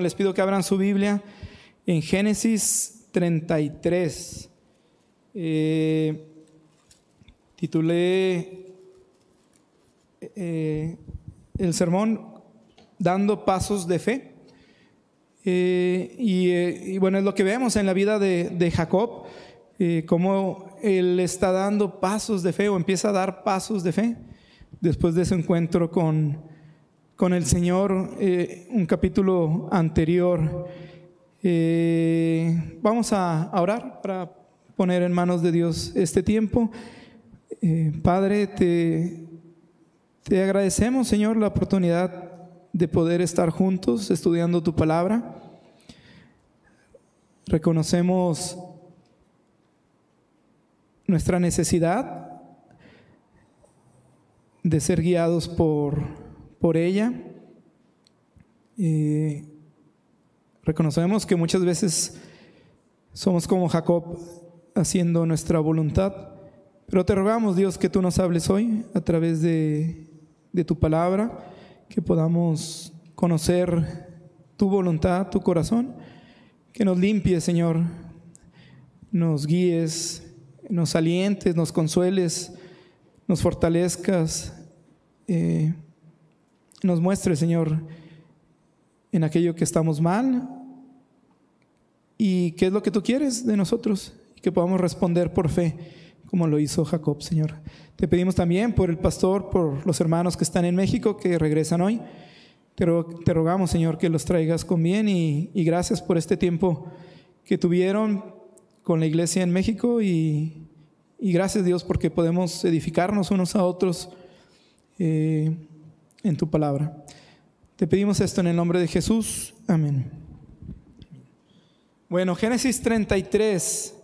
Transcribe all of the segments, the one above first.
Les pido que abran su Biblia en Génesis 33. Eh, titulé eh, el sermón Dando Pasos de Fe. Eh, y, bueno, es lo que vemos en la vida de, de Jacob, cómo él está dando pasos de fe o empieza a dar pasos de fe después de ese encuentro con, con el Señor, un capítulo anterior. Eh, vamos a, orar para poner en manos de Dios este tiempo. Eh, Padre, te, te agradecemos, Señor, la oportunidad de poder estar juntos estudiando tu palabra. Reconocemos nuestra necesidad de ser guiados por, por ella. Eh, Reconocemos que muchas veces somos como Jacob haciendo nuestra voluntad, pero te rogamos Dios que tú nos hables hoy a través de, tu palabra, que podamos conocer tu voluntad, tu corazón, que nos limpie Señor, nos guíes, nos alientes, nos consueles, nos fortalezcas, eh, nos muestres Señor en aquello que estamos mal y qué es lo que tú quieres de nosotros y que podamos responder por fe, como lo hizo Jacob, Señor. Te pedimos también por el pastor, por los hermanos que están en México, que regresan hoy. Te, rogamos, Señor, que los traigas con bien y, gracias por este tiempo que tuvieron con la iglesia en México y, gracias Dios porque podemos edificarnos unos a otros eh, en tu palabra. Te pedimos esto en el nombre de Jesús. Amén. Bueno, Génesis 33.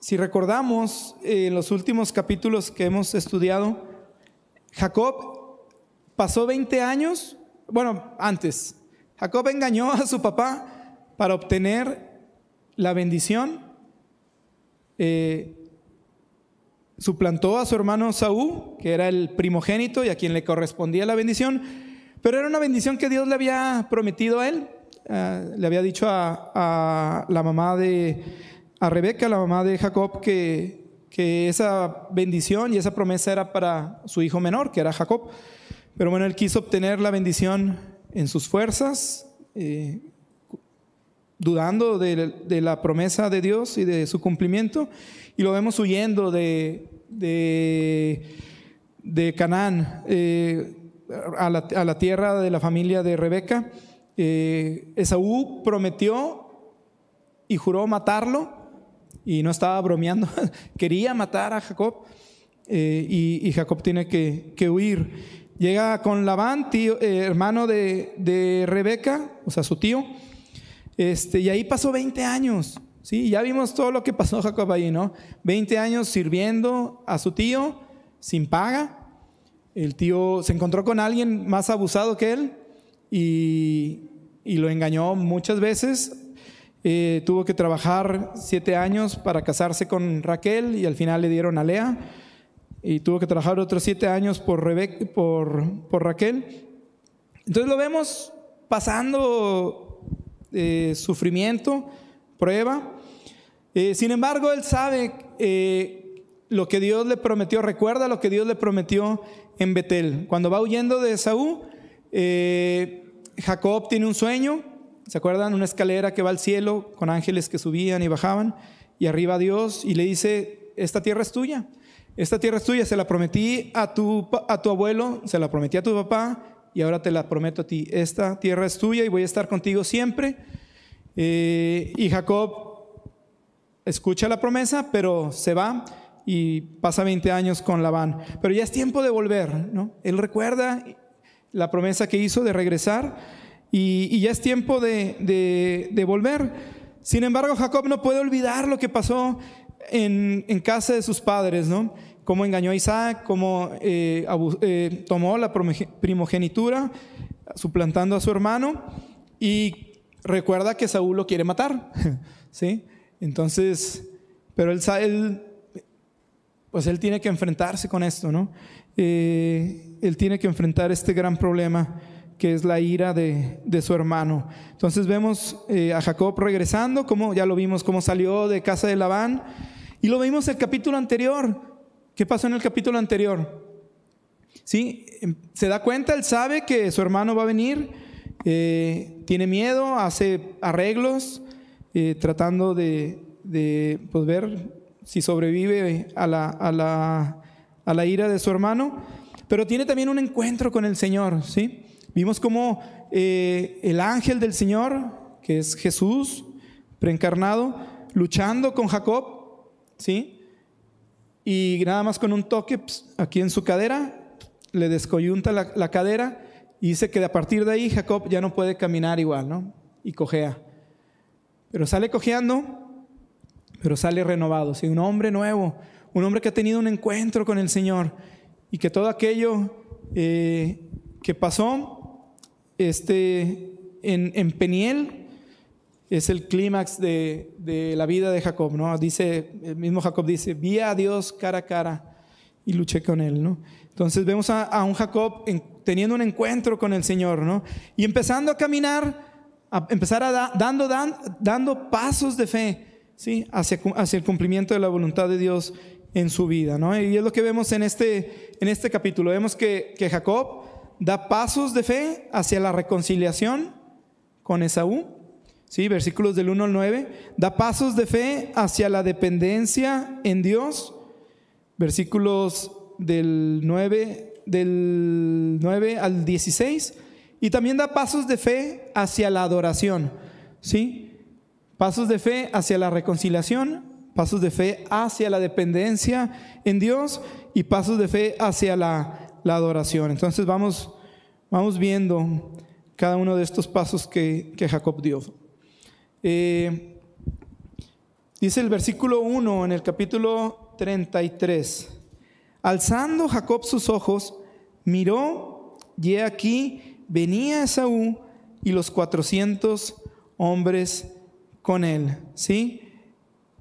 Si recordamos eh, los últimos capítulos que hemos estudiado, Jacob pasó 20 años, bueno, antes, Jacob engañó a su papá para obtener la bendición, eh, suplantó a su hermano Saúl, que era el primogénito y a quien le correspondía la bendición, pero era una bendición que Dios le había prometido a él. Ah, le había dicho a, la mamá de, a Rebeca, la mamá de Jacob, que, que esa bendición y esa promesa era para su hijo menor, que era Jacob. Pero bueno, él quiso obtener la bendición en sus fuerzas, eh, dudando de, la promesa de Dios y de su cumplimiento, y lo vemos huyendo de, de, de Canaán. Eh, a la, tierra de la familia de Rebeca, eh, Esaú prometió y juró matarlo, y no estaba bromeando, quería matar a Jacob, eh, y, Jacob tiene que, huir. Llega con Labán, tío, hermano de, Rebeca, o sea, su tío, este, y ahí pasó 20 años. Sí, ya vimos todo lo que pasó Jacob ahí, ¿no? 20 años sirviendo a su tío sin paga, el tío se encontró con alguien más abusado que él y, lo engañó muchas veces. Eh, tuvo que trabajar siete años para casarse con Raquel y al final le dieron a Lea. Y tuvo que trabajar otros siete años por, por, Raquel. Entonces lo vemos pasando eh, sufrimiento, prueba. Eh, sin embargo, él sabe lo que Dios le prometió, recuerda lo que Dios le prometió en Betel. Cuando va huyendo de Saúl, eh, Jacob tiene un sueño, ¿se acuerdan? Una escalera que va al cielo con ángeles que subían y bajaban, y arriba Dios y le dice, esta tierra es tuya, esta tierra es tuya, se la prometí a tu, a tu abuelo, se la prometí a tu papá, y ahora te la prometo a ti, esta tierra es tuya y voy a estar contigo siempre. Eh, y Jacob escucha la promesa, pero se va y pasa 20 años con Labán. Pero ya es tiempo de volver, ¿no? Él recuerda la promesa que hizo de regresar y, ya es tiempo de, volver. Sin embargo, Jacob no puede olvidar lo que pasó en, casa de sus padres, ¿no? Cómo engañó a Isaac, cómo eh, eh, tomó la primogenitura, suplantando a su hermano, y recuerda que Saúl lo quiere matar, ¿sí? Entonces, pero él, él pues él tiene que enfrentarse con esto, ¿no? Eh, él tiene que enfrentar este gran problema que es la ira de, su hermano. Entonces vemos eh, a Jacob regresando, como ya lo vimos, cómo salió de casa de Labán, y lo vimos el capítulo anterior. ¿Qué pasó en el capítulo anterior? ¿Sí? Em, se da cuenta, él sabe que su hermano va a venir, eh, tiene miedo, hace arreglos, eh, tratando de, pues, ver si sobrevive a la, a, la, a la, ira de su hermano, pero tiene también un encuentro con el Señor. ¿sí? Vimos como eh, el ángel del Señor, que es Jesús, preencarnado, luchando con Jacob, ¿sí? y nada más con un toque aquí en su cadera, le descoyunta la, la, cadera y dice que a partir de ahí Jacob ya no puede caminar igual, ¿no? Y cojea. Pero sale cojeando, pero sale renovado, ¿sí? un hombre nuevo, un hombre que ha tenido un encuentro con el Señor y que todo aquello eh, que pasó este, en, en Peniel es el clímax de, de, la vida de Jacob, ¿no? Dice, el mismo Jacob dice, vi a Dios cara a cara y luché con él, ¿no? Entonces vemos a, un Jacob teniendo un encuentro con el Señor, ¿no? Y empezando a caminar empezar a dando, dando pasos de fe hacia, hacia el cumplimiento de la voluntad de Dios en su vida. Y es lo que vemos en este, en este capítulo. Vemos que, que Jacob da pasos de fe hacia la reconciliación con Esaú. ¿sí? Versículos del 1 al 9. Da pasos de fe hacia la dependencia en Dios. Versículos del 9, del 9 al 16 y también da pasos de fe hacia la adoración, ¿sí? Pasos de fe hacia la reconciliación, pasos de fe hacia la dependencia en Dios y pasos de fe hacia la, adoración. Entonces vamos, vamos viendo cada uno de estos pasos que, Jacob dio. Eh, dice el versículo 1 en el capítulo 33. Alzando Jacob sus ojos, miró y aquí venía Esaú y los 400 hombres con él, ¿sí?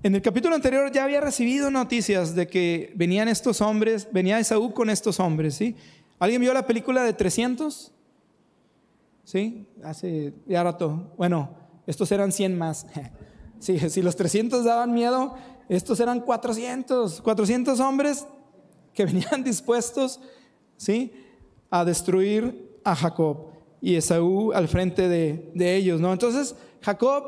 En el capítulo anterior ya había recibido noticias de que venían estos hombres, venía Esaú con estos hombres, ¿sí? ¿Alguien vio la película de 300? ¿Sí? Hace ya rato. Bueno, estos eran 100 más. Sí, si los 300 daban miedo, estos eran 400, 400 hombres que venían dispuestos, ¿sí? A destruir a Jacob y Esaú al frente de, ellos, ¿no? Entonces, Jacob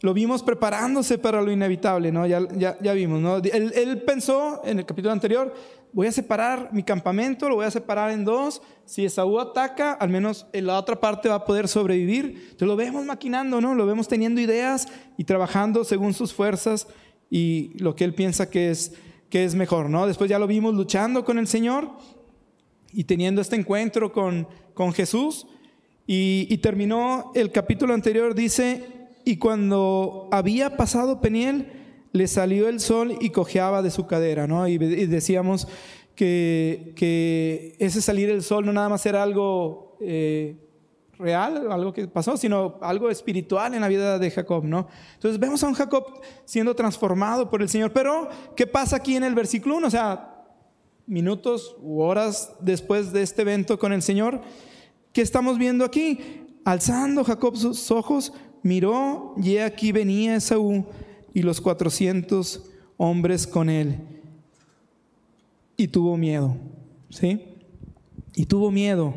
lo vimos preparándose para lo inevitable, ¿no? Ya, ya, vimos, ¿no? Él, pensó en el capítulo anterior, voy a separar mi campamento, lo voy a separar en dos. Si Esaú ataca, al menos en la otra parte va a poder sobrevivir. Entonces lo vemos maquinando, ¿no? Lo vemos teniendo ideas y trabajando según sus fuerzas y lo que él piensa que es, que es mejor, ¿no? Después ya lo vimos luchando con el Señor y teniendo este encuentro con, con Jesús. Y, terminó el capítulo anterior, dice, y cuando había pasado Peniel, le salió el sol y cojeaba de su cadera, ¿no? Y, decíamos que, que, ese salir el sol no nada más era algo eh, real, algo que pasó, sino algo espiritual en la vida de Jacob, ¿no? Entonces vemos a un Jacob siendo transformado por el Señor. Pero, ¿qué pasa aquí en el versículo 1? O sea, minutos u horas después de este evento con el Señor, ¿qué estamos viendo aquí? Alzando Jacob sus ojos, miró y aquí venía Esaú y los cuatrocientos hombres con él. Y tuvo miedo, ¿sí? Y tuvo miedo.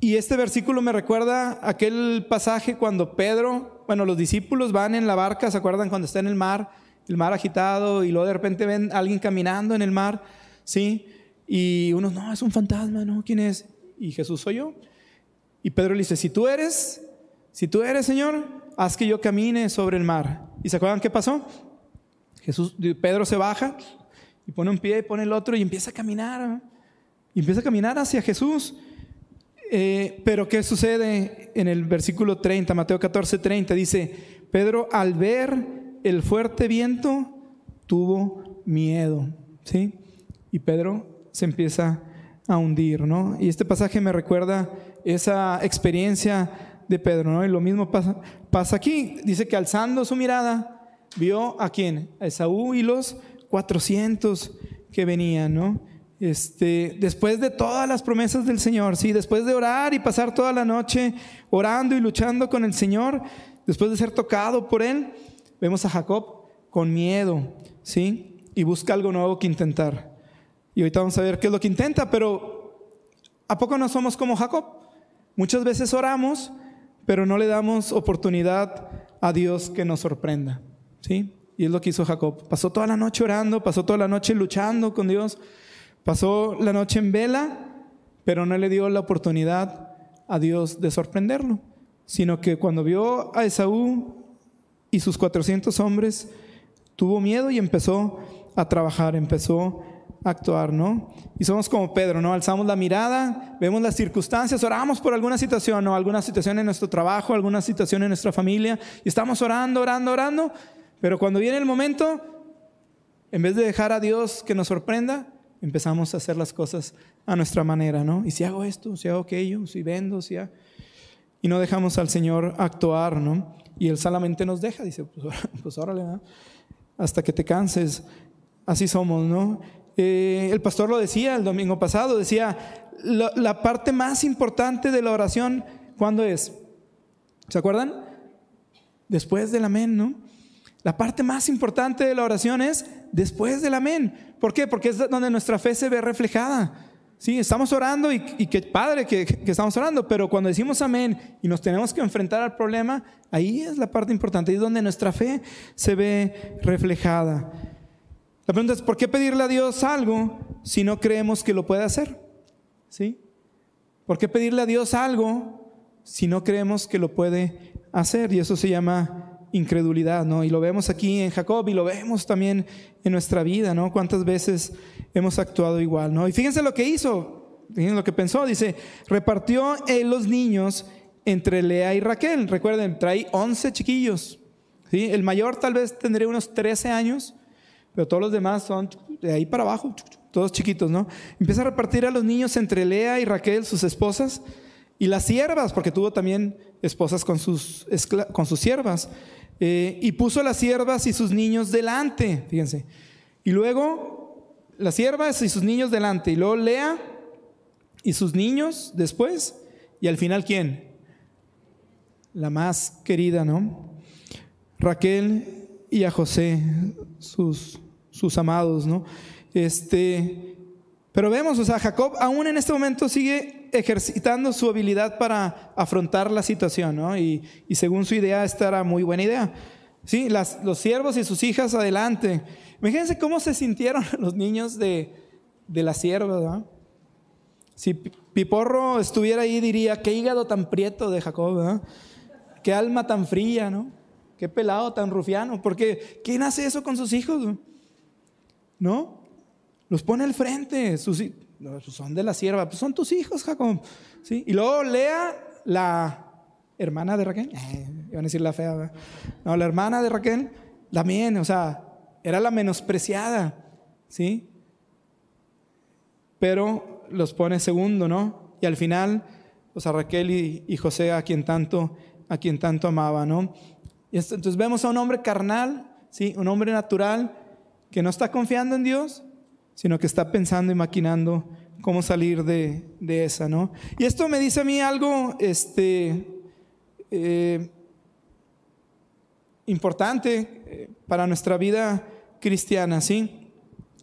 Y este versículo me recuerda aquel pasaje cuando Pedro, bueno, los discípulos van en la barca, ¿se acuerdan cuando está en el mar? El mar agitado y luego de repente ven a alguien caminando en el mar, ¿sí? Y uno, no, es un fantasma, ¿no? ¿Quién es? Y Jesús soy yo. Y Pedro le dice, si tú eres, si tú eres, Señor, haz que yo camine sobre el mar. ¿Y se acuerdan qué pasó? Jesús, Pedro se baja y pone un pie y pone el otro y empieza a caminar. Y empieza a caminar hacia Jesús. Eh, pero ¿qué sucede en el versículo 30, Mateo 14, 30? Dice, Pedro al ver el fuerte viento tuvo miedo, ¿sí? Y Pedro se empieza a hundir, ¿no? Y este pasaje me recuerda esa experiencia de Pedro, ¿no? Y lo mismo pasa, pasa aquí. Dice que alzando su mirada, vio a quién? A Esaú y los 400 que venían, ¿no? Este, después de todas las promesas del Señor, ¿sí? después de orar y pasar toda la noche orando y luchando con el Señor, después de ser tocado por Él, vemos a Jacob con miedo, ¿sí? Y busca algo nuevo que intentar. Y ahorita vamos a ver qué es lo que intenta, pero ¿a poco no somos como Jacob? Muchas veces oramos, pero no le damos oportunidad a Dios que nos sorprenda, ¿sí? Y es lo que hizo Jacob. Pasó toda la noche orando, pasó toda la noche luchando con Dios, pasó la noche en vela, pero no le dio la oportunidad a Dios de sorprenderlo, sino que cuando vio a Esaú y sus 400 hombres, tuvo miedo y empezó a trabajar, empezó a actuar, ¿no? Y somos como Pedro, ¿no? Alzamos la mirada, vemos las circunstancias, oramos por alguna situación, ¿no? Alguna situación en nuestro trabajo, alguna situación en nuestra familia, y estamos orando, orando, orando, pero cuando viene el momento, en vez de dejar a Dios que nos sorprenda, empezamos a hacer las cosas a nuestra manera, ¿no? Y si hago esto, si hago aquello, si vendo, si hago... Y no dejamos al Señor actuar, ¿no? Y Él solamente nos deja, dice, pues, pues órale, ¿no? Hasta que te canses. Así somos, ¿no? Eh, el pastor lo decía el domingo pasado, decía, la, parte más importante de la oración, ¿cuándo es? ¿Se acuerdan? Después del amén, ¿no? La parte más importante de la oración es después del amén. ¿Por qué? Porque es donde nuestra fe se ve reflejada. Sí, estamos orando y, qué padre que, estamos orando, pero cuando decimos amén y nos tenemos que enfrentar al problema, ahí es la parte importante, es donde nuestra fe se ve reflejada. La pregunta es, ¿por qué pedirle a Dios algo si no creemos que lo puede hacer? ¿Sí? ¿Por qué pedirle a Dios algo si no creemos que lo puede hacer? Y eso se llama incredulidad, ¿no? Y lo vemos aquí en Jacob y lo vemos también en nuestra vida, ¿no? Cuántas veces hemos actuado igual, ¿no? Y fíjense lo que hizo, fíjense lo que pensó, dice, repartió él los niños entre Lea y Raquel. Recuerden, trae 11 chiquillos, ¿sí? El mayor tal vez tendría unos 13 años, pero todos los demás son de ahí para abajo, todos chiquitos, ¿no? Empieza a repartir a los niños entre Lea y Raquel, sus esposas, y las siervas, porque tuvo también esposas con sus, con sus siervas. Eh, y puso las siervas y sus niños delante, fíjense. Y luego las siervas y sus niños delante. Y luego Lea y sus niños después. Y al final, ¿quién? La más querida, ¿no? Raquel y a José, sus, sus amados, ¿no? Este, pero vemos, o sea, Jacob aún en este momento sigue ejercitando su habilidad para afrontar la situación, ¿no? Y, según su idea, esta era muy buena idea. Sí, los siervos y sus hijas adelante. Imagínense cómo se sintieron los niños de, de la sierva, ¿no? Si Piporro estuviera ahí, diría, qué hígado tan prieto de Jacob, ¿no? Qué alma tan fría, ¿no? Qué pelado tan rufiano. Porque, ¿quién hace eso con sus hijos? ¿No? Los pone al frente. Pues son de la sierva. Pues son tus hijos, Jacob. ¿Sí? Y luego Lea, la hermana de Raquel. Eh, iban a decir la fea. No, la hermana de Raquel también, o sea, era la menospreciada. ¿Sí? Pero los pone segundo, ¿no? Y al final, pues a Raquel y, José, a quien tanto, a quien tanto amaba, ¿no? Y entonces vemos a un hombre carnal, ¿sí? Un hombre natural que no está confiando en Dios, sino que está pensando y maquinando cómo salir de, esa, ¿no? Y esto me dice a mí algo este, eh, importante eh, para nuestra vida cristiana, ¿sí?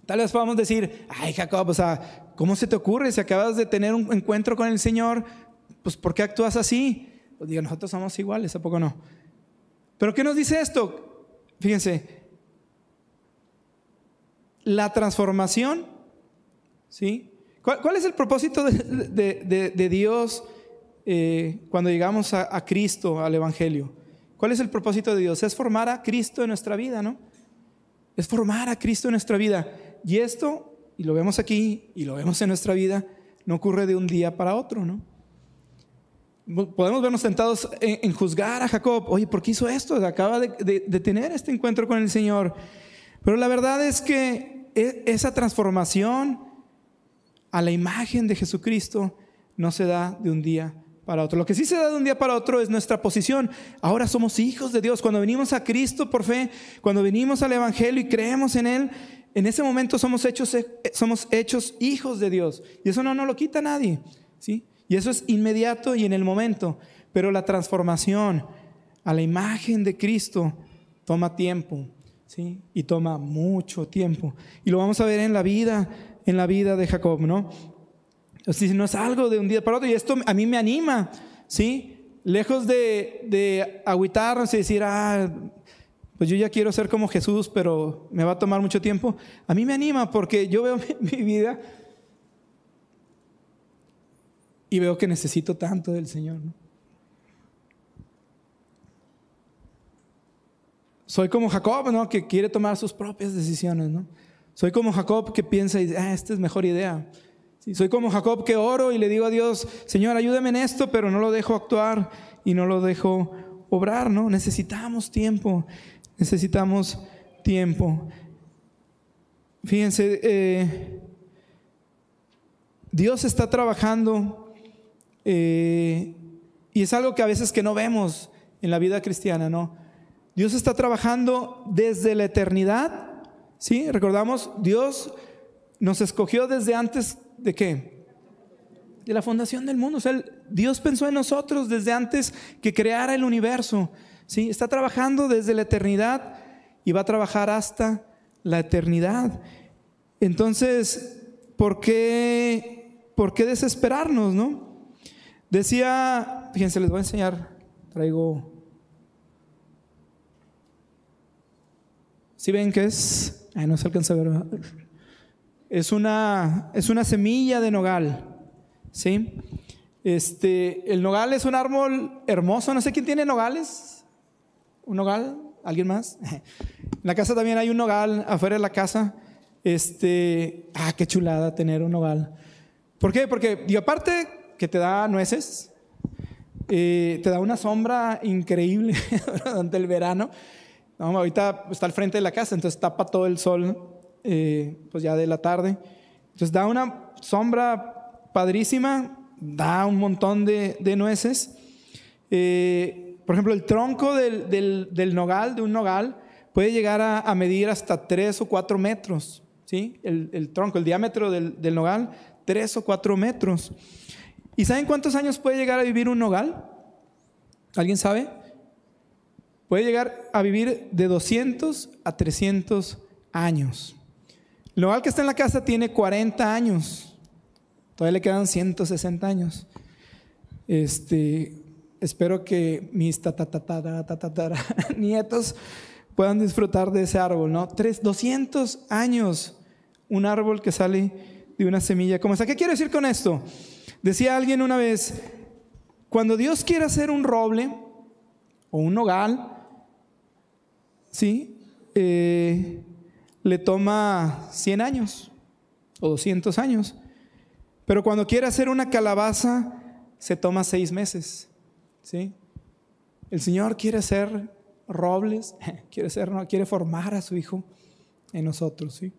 Tal vez podamos decir, ay Jacob, o sea, ¿cómo se te ocurre si acabas de tener un encuentro con el Señor? Pues ¿por qué actúas así? Pues digo, nosotros somos iguales, ¿a poco no? Pero ¿qué nos dice esto? Fíjense, la transformación, ¿sí? ¿Cuál, es el propósito de, Dios eh, cuando llegamos a, Cristo, al Evangelio? ¿Cuál es el propósito de Dios? Es formar a Cristo en nuestra vida, ¿no? Es formar a Cristo en nuestra vida. Y esto, y lo vemos aquí, y lo vemos en nuestra vida, no ocurre de un día para otro, ¿no? Podemos vernos tentados en, juzgar a Jacob. Oye, ¿por qué hizo esto? Acaba de, de tener este encuentro con el Señor. Pero la verdad es que esa transformación a la imagen de Jesucristo no se da de un día para otro. Lo que sí se da de un día para otro es nuestra posición. Ahora somos hijos de Dios. Cuando venimos a Cristo por fe, cuando venimos al Evangelio y creemos en Él, en ese momento somos hechos, somos hechos hijos de Dios. Y eso no nos lo quita nadie. ¿sí? Y eso es inmediato y en el momento. Pero la transformación a la imagen de Cristo toma tiempo. ¿Sí? Y toma mucho tiempo. Y lo vamos a ver en la vida, en la vida de Jacob, ¿no? si no es algo de un día para otro. Y esto a mí me anima, ¿sí? Lejos de, de agüitarnos y decir, ah, pues yo ya quiero ser como Jesús, pero me va a tomar mucho tiempo. A mí me anima porque yo veo mi, vida y veo que necesito tanto del Señor. Soy como Jacob, ¿no? Que quiere tomar sus propias decisiones, ¿no? Soy como Jacob que piensa y dice, ah, esta es mejor idea. soy como Jacob que oro y le digo a Dios, Señor, ayúdame en esto, pero no lo dejo actuar y no lo dejo obrar, ¿no? Necesitamos tiempo. Necesitamos tiempo. Fíjense, eh, Dios está trabajando eh, y es algo que a veces que no vemos en la vida cristiana, ¿no? Dios está trabajando desde la eternidad, ¿sí? Recordamos, Dios nos escogió desde antes de qué? De la fundación del mundo. O sea, Dios pensó en nosotros desde antes que creara el universo. ¿sí? Está trabajando desde la eternidad y va a trabajar hasta la eternidad. Entonces, ¿por qué, por qué desesperarnos, no? Decía, fíjense, les voy a enseñar, traigo... ¿Sí ven qué es? Ay, no se alcanza a ver. Es una, es una semilla de nogal, ¿sí? Este, el nogal es un árbol hermoso, no sé quién tiene nogales. ¿Un nogal? ¿Alguien más? En la casa también hay un nogal, afuera de la casa. Este, ah, qué chulada tener un nogal. ¿Por qué? Porque, y aparte que te da nueces, eh, te da una sombra increíble durante el verano. Ahorita está al frente de la casa, entonces tapa todo el sol, eh, pues ya de la tarde. Entonces da una sombra padrísima, da un montón de, de nueces. Eh, por ejemplo, el tronco del, nogal, de un nogal, puede llegar a, medir hasta 3 o 4 metros. ¿sí? El, tronco, el diámetro del, del, nogal, 3 o 4 metros. ¿Y saben cuántos años puede llegar a vivir un nogal? ¿Alguien sabe? Puede llegar a vivir de 200 a 300 años. El nogal que está en la casa tiene 40 años. Todavía le quedan 160 años. Este, espero que mis nietos puedan disfrutar de ese árbol, ¿no? Tres, 200 años, un árbol que sale de una semilla como esa. ¿Qué quiero decir con esto? Decía alguien una vez, cuando Dios quiere hacer un roble o un nogal, ¿sí? Eh, le toma 100 años o 200 años. Pero cuando quiere hacer una calabaza, se toma seis meses. ¿sí? El Señor quiere ser robles, quiere ser, no, quiere formar a su Hijo en nosotros, ¿sí?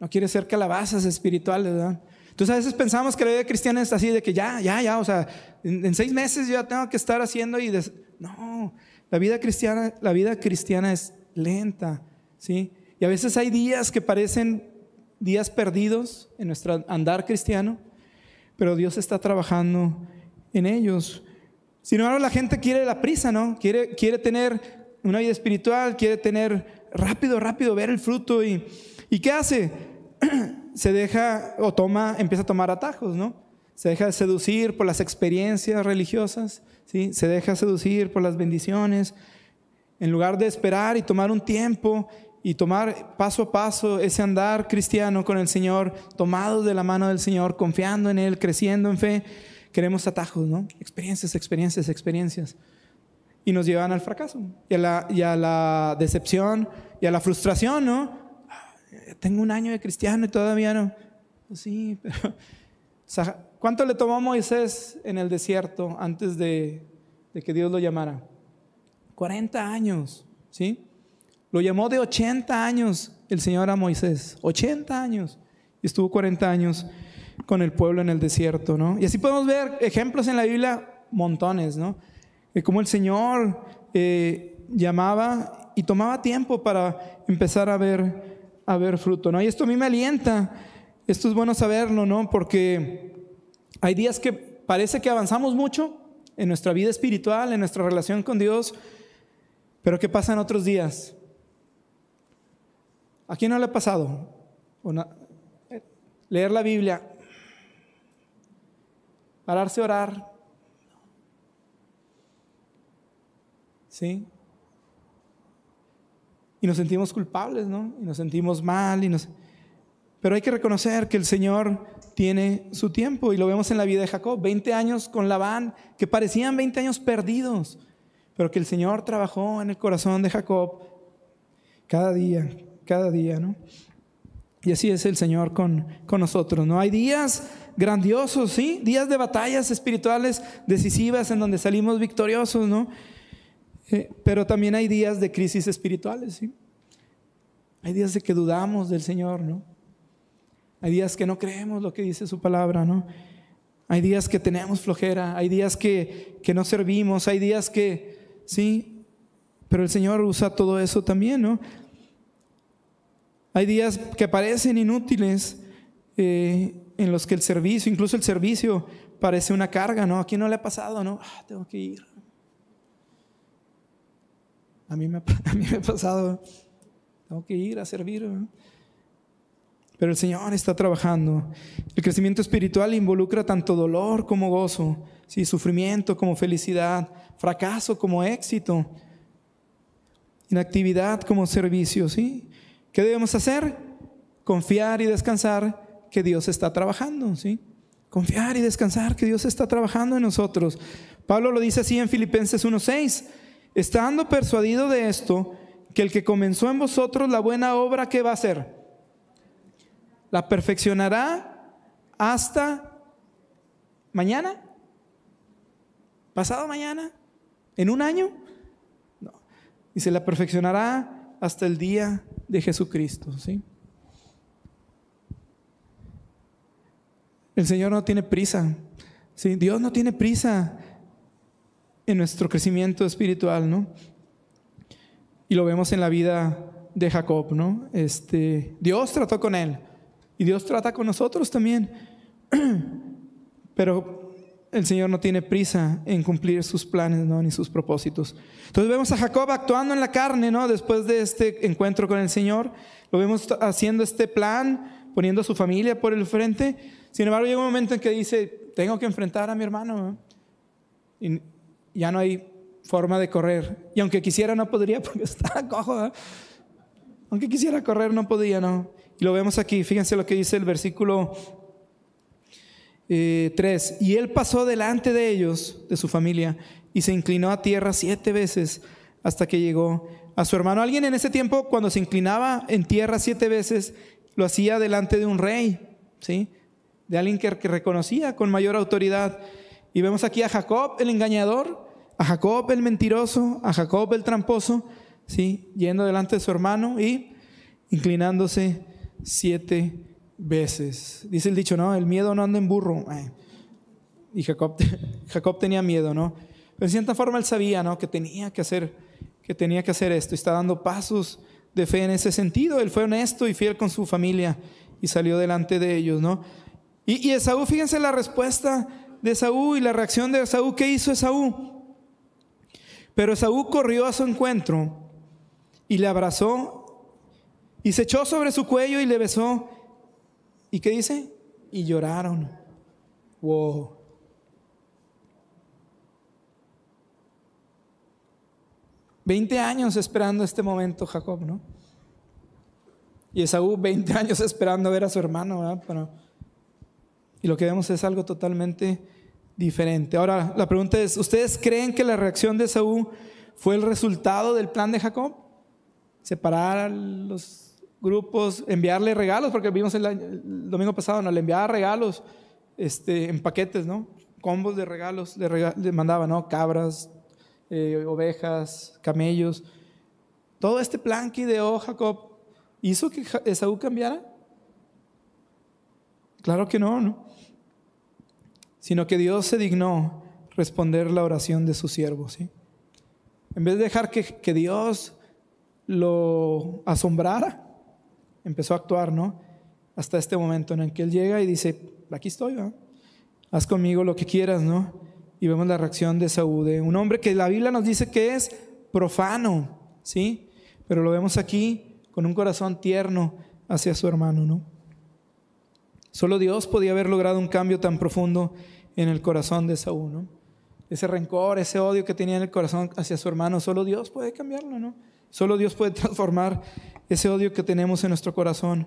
No quiere ser calabazas espirituales, ¿verdad? Entonces a veces pensamos que la vida cristiana es así de que ya, ya, ya, o sea, en, seis meses yo ya tengo que estar haciendo y no, la vida cristiana, la vida cristiana es lenta, ¿sí? Y a veces hay días que parecen días perdidos en nuestro andar cristiano, pero Dios está trabajando en ellos. Sin embargo, la gente quiere la prisa, ¿no? Quiere, quiere tener una vida espiritual, quiere tener rápido, rápido ver el fruto. ¿Y, ¿y qué hace? Se deja o toma, empieza a tomar atajos, ¿no? Se deja seducir por las experiencias religiosas, ¿sí? Se deja seducir por las bendiciones. En lugar de esperar y tomar un tiempo y tomar paso a paso ese andar cristiano con el Señor, tomado de la mano del Señor, confiando en Él, creciendo en fe, queremos atajos, ¿no? Experiencias, experiencias, experiencias. Y nos llevan al fracaso y a la, y la decepción y a la frustración, ¿no? Tengo un año de cristiano y todavía no. Pues sí, pero... ¿Cuánto le tomó Moisés en el desierto antes de, de que Dios lo llamara? 40 años, ¿sí? Lo llamó de 80 años el Señor a Moisés. 80 años. Y estuvo 40 años con el pueblo en el desierto, ¿no? Y así podemos ver ejemplos en la Biblia, montones, ¿no? De cómo el Señor eh, llamaba y tomaba tiempo para empezar a ver a ver fruto, ¿no? Y esto a mí me alienta, esto es bueno saberlo, ¿no? Porque hay días que parece que avanzamos mucho en nuestra vida espiritual, en nuestra relación con Dios, pero ¿qué pasa en otros días? ¿A quién no le ha pasado? leer la Biblia, pararse a orar, ¿sí? Y nos sentimos culpables, ¿no? Y nos sentimos mal, y nos... pero hay que reconocer que el Señor tiene su tiempo, y lo vemos en la vida de Jacob, 20 años con Labán, que parecían 20 años perdidos, pero que el Señor trabajó en el corazón de Jacob cada día, cada día, ¿no? Y así es el Señor con, con nosotros, ¿no? Hay días grandiosos, ¿sí? Días de batallas espirituales decisivas en donde salimos victoriosos, ¿no? Eh, pero también hay días de crisis espirituales, ¿sí? Hay días de que dudamos del Señor, ¿no? Hay días que no creemos lo que dice su palabra, ¿no? Hay días que tenemos flojera, hay días que, que no servimos, hay días que, sí, pero el Señor usa todo eso también, ¿no? Hay días que parecen inútiles eh, en los que el servicio, incluso el servicio, parece una carga, ¿no? Aquí no le ha pasado, ¿no? Ah, tengo que ir. A mí, me, a mí me ha pasado, tengo que ir a servir. Pero el Señor está trabajando. El crecimiento espiritual involucra tanto dolor como gozo, ¿sí? sufrimiento como felicidad, fracaso como éxito, inactividad como servicio. ¿sí? ¿Qué debemos hacer? Confiar y descansar que Dios está trabajando, ¿sí? Confiar y descansar que Dios está trabajando en nosotros. Pablo lo dice así en Filipenses 1:6, estando persuadido de esto, que el que comenzó en vosotros la buena obra, ¿qué va a hacer? La perfeccionará hasta mañana, pasado mañana, en un año. No. se la perfeccionará hasta el día de Jesucristo, ¿sí? El Señor no tiene prisa, ¿sí? Dios no tiene prisa en nuestro crecimiento espiritual, ¿no? Y lo vemos en la vida de Jacob, ¿no? Este, Dios trató con él y Dios trata con nosotros también. Pero el Señor no tiene prisa en cumplir sus planes, ¿no? ni sus propósitos. Entonces vemos a Jacob actuando en la carne, ¿no? Después de este encuentro con el Señor, lo vemos haciendo este plan, poniendo a su familia por el frente. Sin embargo, llega un momento en que dice, tengo que enfrentar a mi hermano. Y ya no hay forma de correr. Y aunque quisiera, no podría porque está cojo. Aunque quisiera correr, no podía, ¿no? Y lo vemos aquí. Fíjense lo que dice el versículo 3. Eh, y él pasó delante de ellos, de su familia, y se inclinó a tierra siete veces hasta que llegó a su hermano. Alguien en ese tiempo, cuando se inclinaba en tierra siete veces, lo hacía delante de un rey, ¿sí? De alguien que, que reconocía con mayor autoridad. Y vemos aquí a Jacob, el engañador, a Jacob, el mentiroso, a Jacob, el tramposo, ¿sí? Yendo delante de su hermano y inclinándose siete veces. Dice el dicho, ¿no? El miedo no anda en burro. Y Jacob, Jacob tenía miedo, ¿no? Pero de cierta forma él sabía, ¿no? Que tenía que hacer, que tenía que hacer esto. Y está dando pasos de fe en ese sentido. Él fue honesto y fiel con su familia y salió delante de ellos, ¿no? Y, y Esaú, fíjense la respuesta de Esaú y la reacción de Esaú. ¿Qué hizo Esaú? Pero Esaú corrió a su encuentro y le abrazó y se echó sobre su cuello y le besó ¿Y qué dice? Y lloraron. Wow. Veinte años esperando este momento Jacob, ¿no? Y Esaú 20 años esperando ver a su hermano, ¿verdad? y lo que vemos es algo totalmente diferente. Ahora, la pregunta es, ¿ustedes creen que la reacción de Esaú fue el resultado del plan de Jacob? Separar a los grupos, enviarle regalos, porque vimos el, domingo pasado, ¿no? le enviaba regalos este, en paquetes, ¿no? Combos de regalos, le, mandaba, ¿no? Cabras, eh, ovejas, camellos. Todo este plan que ideó Jacob, ¿hizo que Esaú cambiara? Claro que no, ¿no? Sino que Dios se dignó responder la oración de su siervo, ¿sí? En vez de dejar que, que Dios lo asombrara, empezó a actuar, ¿no? Hasta este momento en el que él llega y dice, aquí estoy, ¿no? haz conmigo lo que quieras, ¿no? Y vemos la reacción de Saúl, de un hombre que la Biblia nos dice que es profano, ¿sí? Pero lo vemos aquí con un corazón tierno hacia su hermano, ¿no? Solo Dios podía haber logrado un cambio tan profundo en el corazón de Saúl, ¿no? Ese rencor, ese odio que tenía en el corazón hacia su hermano, solo Dios puede cambiarlo, ¿no? Solo Dios puede transformar ese odio que tenemos en nuestro corazón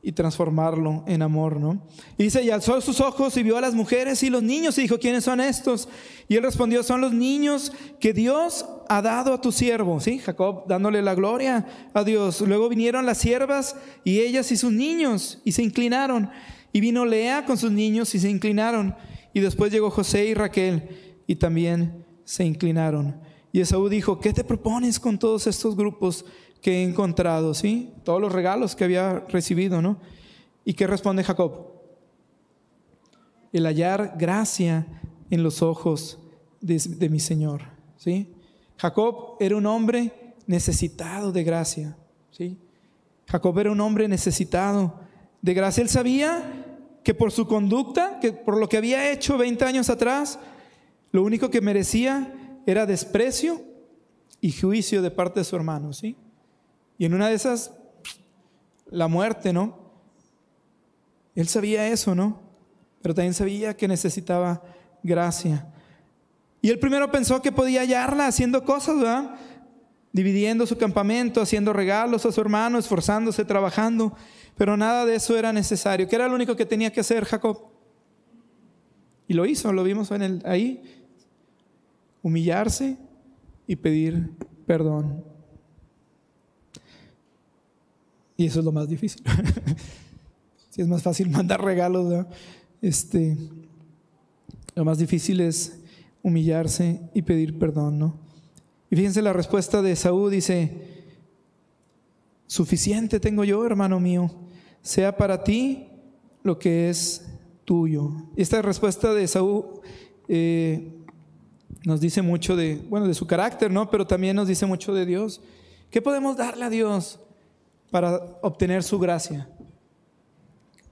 y transformarlo en amor, ¿no? Y dice, y alzó sus ojos y vio a las mujeres y los niños y dijo, ¿quiénes son estos? Y él respondió, son los niños que Dios ha dado a tu siervo, ¿sí? Jacob dándole la gloria a Dios. Luego vinieron las siervas y ellas y sus niños y se inclinaron. Y vino Lea con sus niños y se inclinaron. Y después llegó José y Raquel y también se inclinaron. Y Esaú dijo, ¿qué te propones con todos estos grupos? que he encontrado, ¿sí? Todos los regalos que había recibido, ¿no? ¿Y qué responde Jacob? El hallar gracia en los ojos de, mi Señor, ¿sí? Jacob era un hombre necesitado de gracia, ¿sí? Jacob era un hombre necesitado de gracia. Él sabía que por su conducta, que por lo que había hecho 20 años atrás, lo único que merecía era desprecio y juicio de parte de su hermano, ¿sí? Y en una de esas, la muerte, ¿no? Él sabía eso, ¿no? Pero también sabía que necesitaba gracia. Y él primero pensó que podía hallarla haciendo cosas, ¿verdad? Dividiendo su campamento, haciendo regalos a su hermano, esforzándose, trabajando. Pero nada de eso era necesario. ¿Qué era lo único que tenía que hacer Jacob? Y lo hizo, lo vimos en el, ahí. Humillarse y pedir perdón. Y eso es lo más difícil. si es más fácil mandar regalos, este, lo más difícil es humillarse y pedir perdón, ¿no? Y fíjense la respuesta de Saúl dice, suficiente tengo yo, hermano mío, sea para ti lo que es tuyo. Esta respuesta de Saúl eh, nos dice mucho de, bueno, de su carácter, ¿no? Pero también nos dice mucho de Dios. ¿Qué podemos darle a Dios? para obtener su gracia.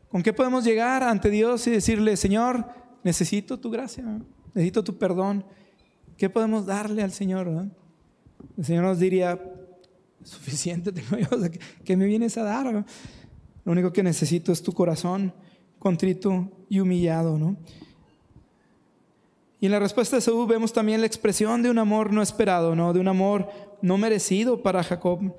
¿Con qué podemos llegar ante Dios y decirle, Señor, necesito tu gracia, necesito tu perdón? ¿Qué podemos darle al Señor? El Señor nos diría, suficiente tengo yo, ¿qué me vienes a dar? Lo único que necesito es tu corazón contrito y humillado, ¿no? Y en la respuesta de Saúl vemos también la expresión de un amor no esperado, ¿no? De un amor no merecido para Jacob.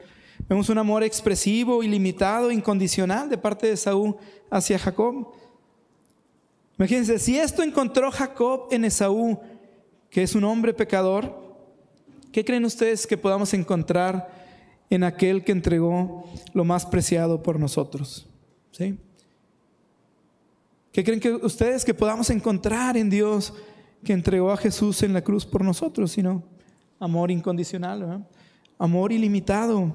Vemos un amor expresivo, ilimitado, incondicional de parte de Esaú hacia Jacob. Imagínense, si esto encontró Jacob en Esaú, que es un hombre pecador, ¿qué creen ustedes que podamos encontrar en aquel que entregó lo más preciado por nosotros? ¿Sí? ¿Qué creen que ustedes que podamos encontrar en Dios que entregó a Jesús en la cruz por nosotros? Sino amor incondicional, amor ilimitado.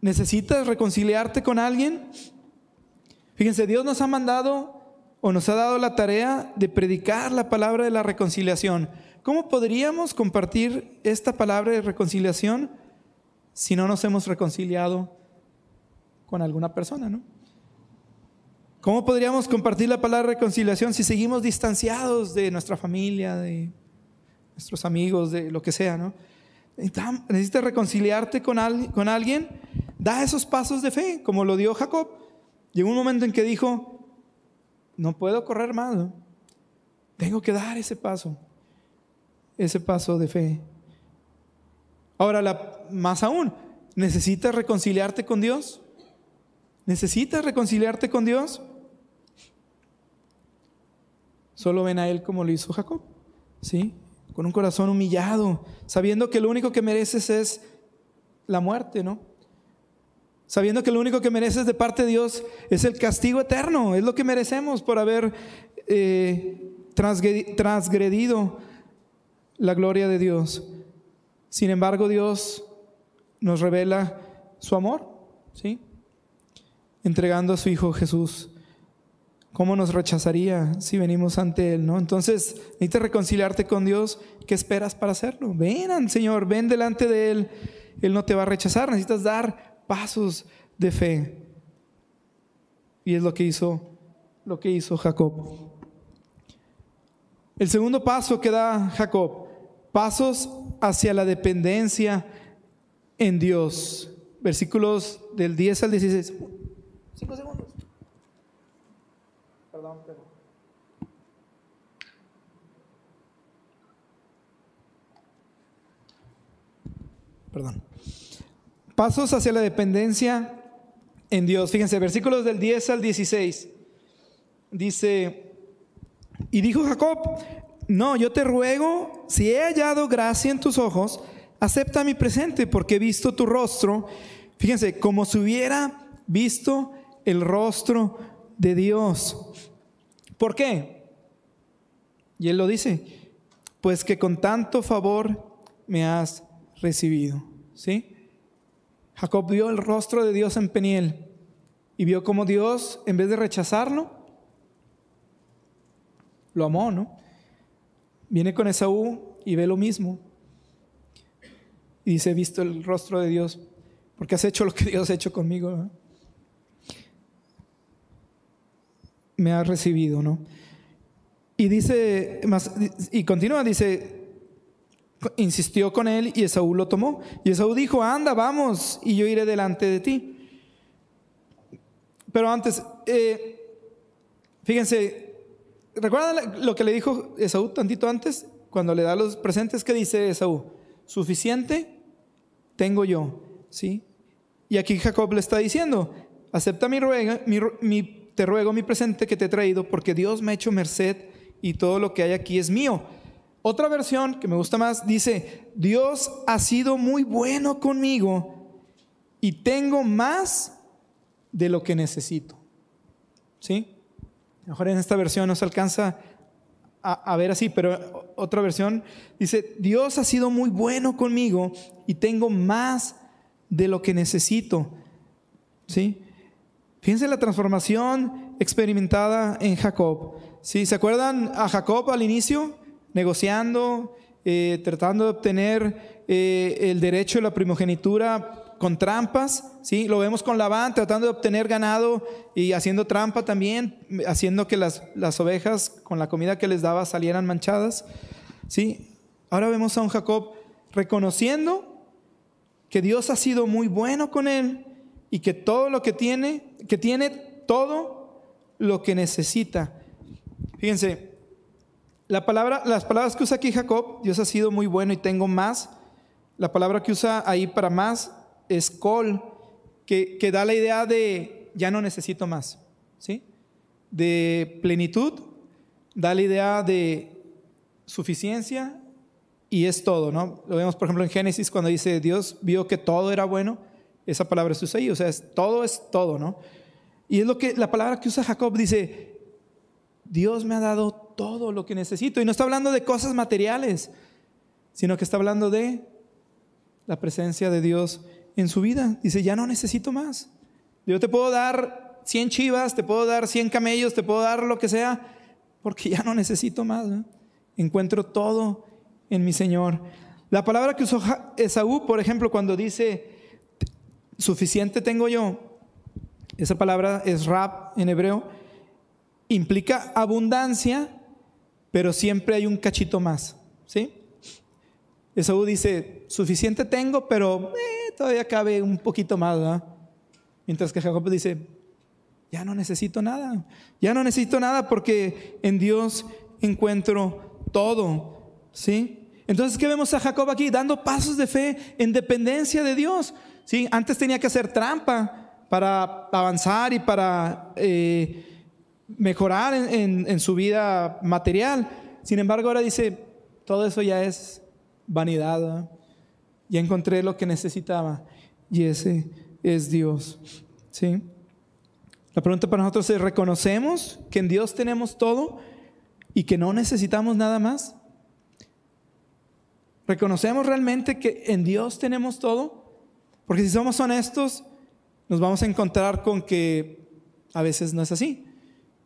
¿Necesitas reconciliarte con alguien? Fíjense, Dios nos ha mandado o nos ha dado la tarea de predicar la palabra de la reconciliación. ¿Cómo podríamos compartir esta palabra de reconciliación si no nos hemos reconciliado con alguna persona, no? ¿Cómo podríamos compartir la palabra reconciliación si seguimos distanciados de nuestra familia, de nuestros amigos, de lo que sea, no? Necesitas reconciliarte con, alguien Da esos pasos de fe, como lo dio Jacob. Llegó un momento en que dijo, no puedo correr más, tengo que dar ese paso, ese paso de fe. Ahora, más aún, ¿necesitas reconciliarte con Dios? ¿Necesitas reconciliarte con Dios? Solo ven a Él como lo hizo Jacob, ¿sí? Con un corazón humillado, sabiendo que lo único que mereces es la muerte, ¿no? sabiendo que lo único que mereces de parte de Dios es el castigo eterno, es lo que merecemos por haber eh, transgredido la gloria de Dios. Sin embargo, Dios nos revela su amor, ¿sí? Entregando a su Hijo Jesús. ¿Cómo nos rechazaría si venimos ante Él, no? Entonces, necesitas reconciliarte con Dios. ¿Qué esperas para hacerlo? Ven Señor, ven delante de Él Él no te va a rechazar, necesitas dar pasos de fe. Y es lo que hizo lo que hizo Jacob. El segundo paso que da Jacob, pasos hacia la dependencia en Dios. Versículos del 10 al 16. Cinco segundos. Perdón. Pasos hacia la dependencia en Dios. Fíjense, versículos del 10 al 16. Dice, y dijo Jacob, no, yo te ruego, si he hallado gracia en tus ojos, acepta mi presente, porque he visto tu rostro. Fíjense, como si hubiera visto el rostro de Dios. ¿Por qué? Y él lo dice, pues que con tanto favor me has recibido. ¿Sí? Jacob vio el rostro de Dios en Peniel y vio como Dios, en vez de rechazarlo, lo amó, ¿no? Viene con Esaú y ve lo mismo. Y dice, he visto el rostro de Dios, porque has hecho lo que Dios ha hecho conmigo. Me ha recibido, ¿no? Y dice, más, y continúa, dice, insistió con él y Esaú lo tomó. Y Esaú dijo, anda, vamos, y yo iré delante de ti. Pero antes, eh, fíjense, ¿Recuerdan lo que le dijo Esaú tantito antes? Cuando le da los presentes, ¿qué dice Esaú? Suficiente tengo yo, ¿sí? Y aquí Jacob le está diciendo, acepta mi, ruega, mi, te ruego mi presente que te he traído, porque Dios me ha hecho merced y todo lo que hay aquí es mío. Otra versión que me gusta más dice, Dios ha sido muy bueno conmigo y tengo más de lo que necesito. ¿Sí? mejor en esta versión no se alcanza a, ver así, pero otra versión dice, Dios ha sido muy bueno conmigo y tengo más de lo que necesito. ¿Sí? Fíjense la transformación experimentada en Jacob. ¿Sí? ¿Se acuerdan a Jacob al inicio? Negociando, eh, tratando de obtener eh, el derecho de la primogenitura con trampas, ¿sí? Lo vemos con Labán tratando de obtener ganado y haciendo trampa también, haciendo que las, las ovejas con la comida que les daba salieran manchadas, ¿sí? Ahora vemos a un Jacob reconociendo que Dios ha sido muy bueno con él y que todo lo que tiene, que tiene todo lo que necesita. Fíjense, la palabra, las palabras que usa aquí Jacob, Dios ha sido muy bueno y tengo más. La palabra que usa ahí para más es col, que, que da la idea de ya no necesito más, ¿sí? De plenitud, da la idea de suficiencia y es todo, ¿no? Lo vemos, por ejemplo, en Génesis cuando dice Dios vio que todo era bueno, esa palabra se usa ahí, o sea, es, todo es todo, ¿no? Y es lo que la palabra que usa Jacob dice, Dios me ha dado todo lo que necesito. Y no está hablando de cosas materiales, sino que está hablando de la presencia de Dios en su vida. Dice, ya no necesito más. Yo te puedo dar 100 chivas, te puedo dar 100 camellos, te puedo dar lo que sea, porque ya no necesito más. Encuentro todo en mi Señor. La palabra que usó Esaú, por ejemplo, cuando dice, suficiente tengo yo, esa palabra es rap en hebreo, implica abundancia, pero siempre hay un cachito más. ¿Sí? Esaú dice, suficiente tengo, pero eh, todavía cabe un poquito más. Mientras que Jacob dice, ya no necesito nada, ya no necesito nada porque en Dios encuentro todo. ¿Sí? Entonces, ¿qué vemos a Jacob aquí? Dando pasos de fe en dependencia de Dios. ¿Sí? Antes tenía que hacer trampa para avanzar y para eh, mejorar en, en su vida material. Sin embargo, ahora dice, todo eso ya es vanidad. Ya encontré lo que necesitaba y ese es Dios. ¿Sí? La pregunta para nosotros es, ¿reconocemos que en Dios tenemos todo y que no necesitamos nada más? ¿Reconocemos realmente que en Dios tenemos todo? Porque si somos honestos, nos vamos a encontrar con que a veces no es así.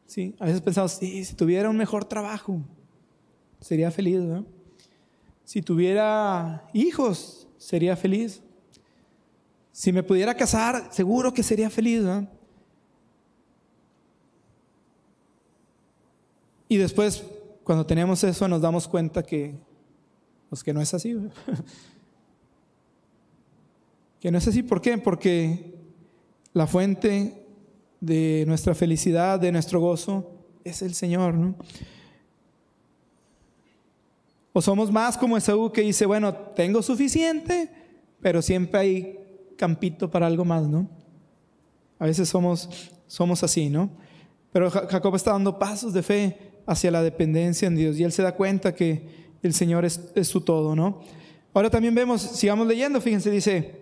¿Sí? A veces pensamos, si tuviera un mejor trabajo, sería feliz. ¿no? Si tuviera hijos, sería feliz. si me pudiera casar, seguro que sería feliz. Y después, cuando tenemos eso, nos damos cuenta que, pues que no es así. que no es así. ¿Por qué? Porque la fuente de nuestra felicidad, de nuestro gozo, es el Señor. ¿no? O somos más como Esaú que dice, bueno, tengo suficiente, pero siempre hay campito para algo más, ¿no? A veces somos, somos así, ¿no? Pero Jacob está dando pasos de fe hacia la dependencia en Dios y él se da cuenta que el Señor es, es su todo, ¿no? Ahora también vemos, sigamos leyendo, fíjense, dice,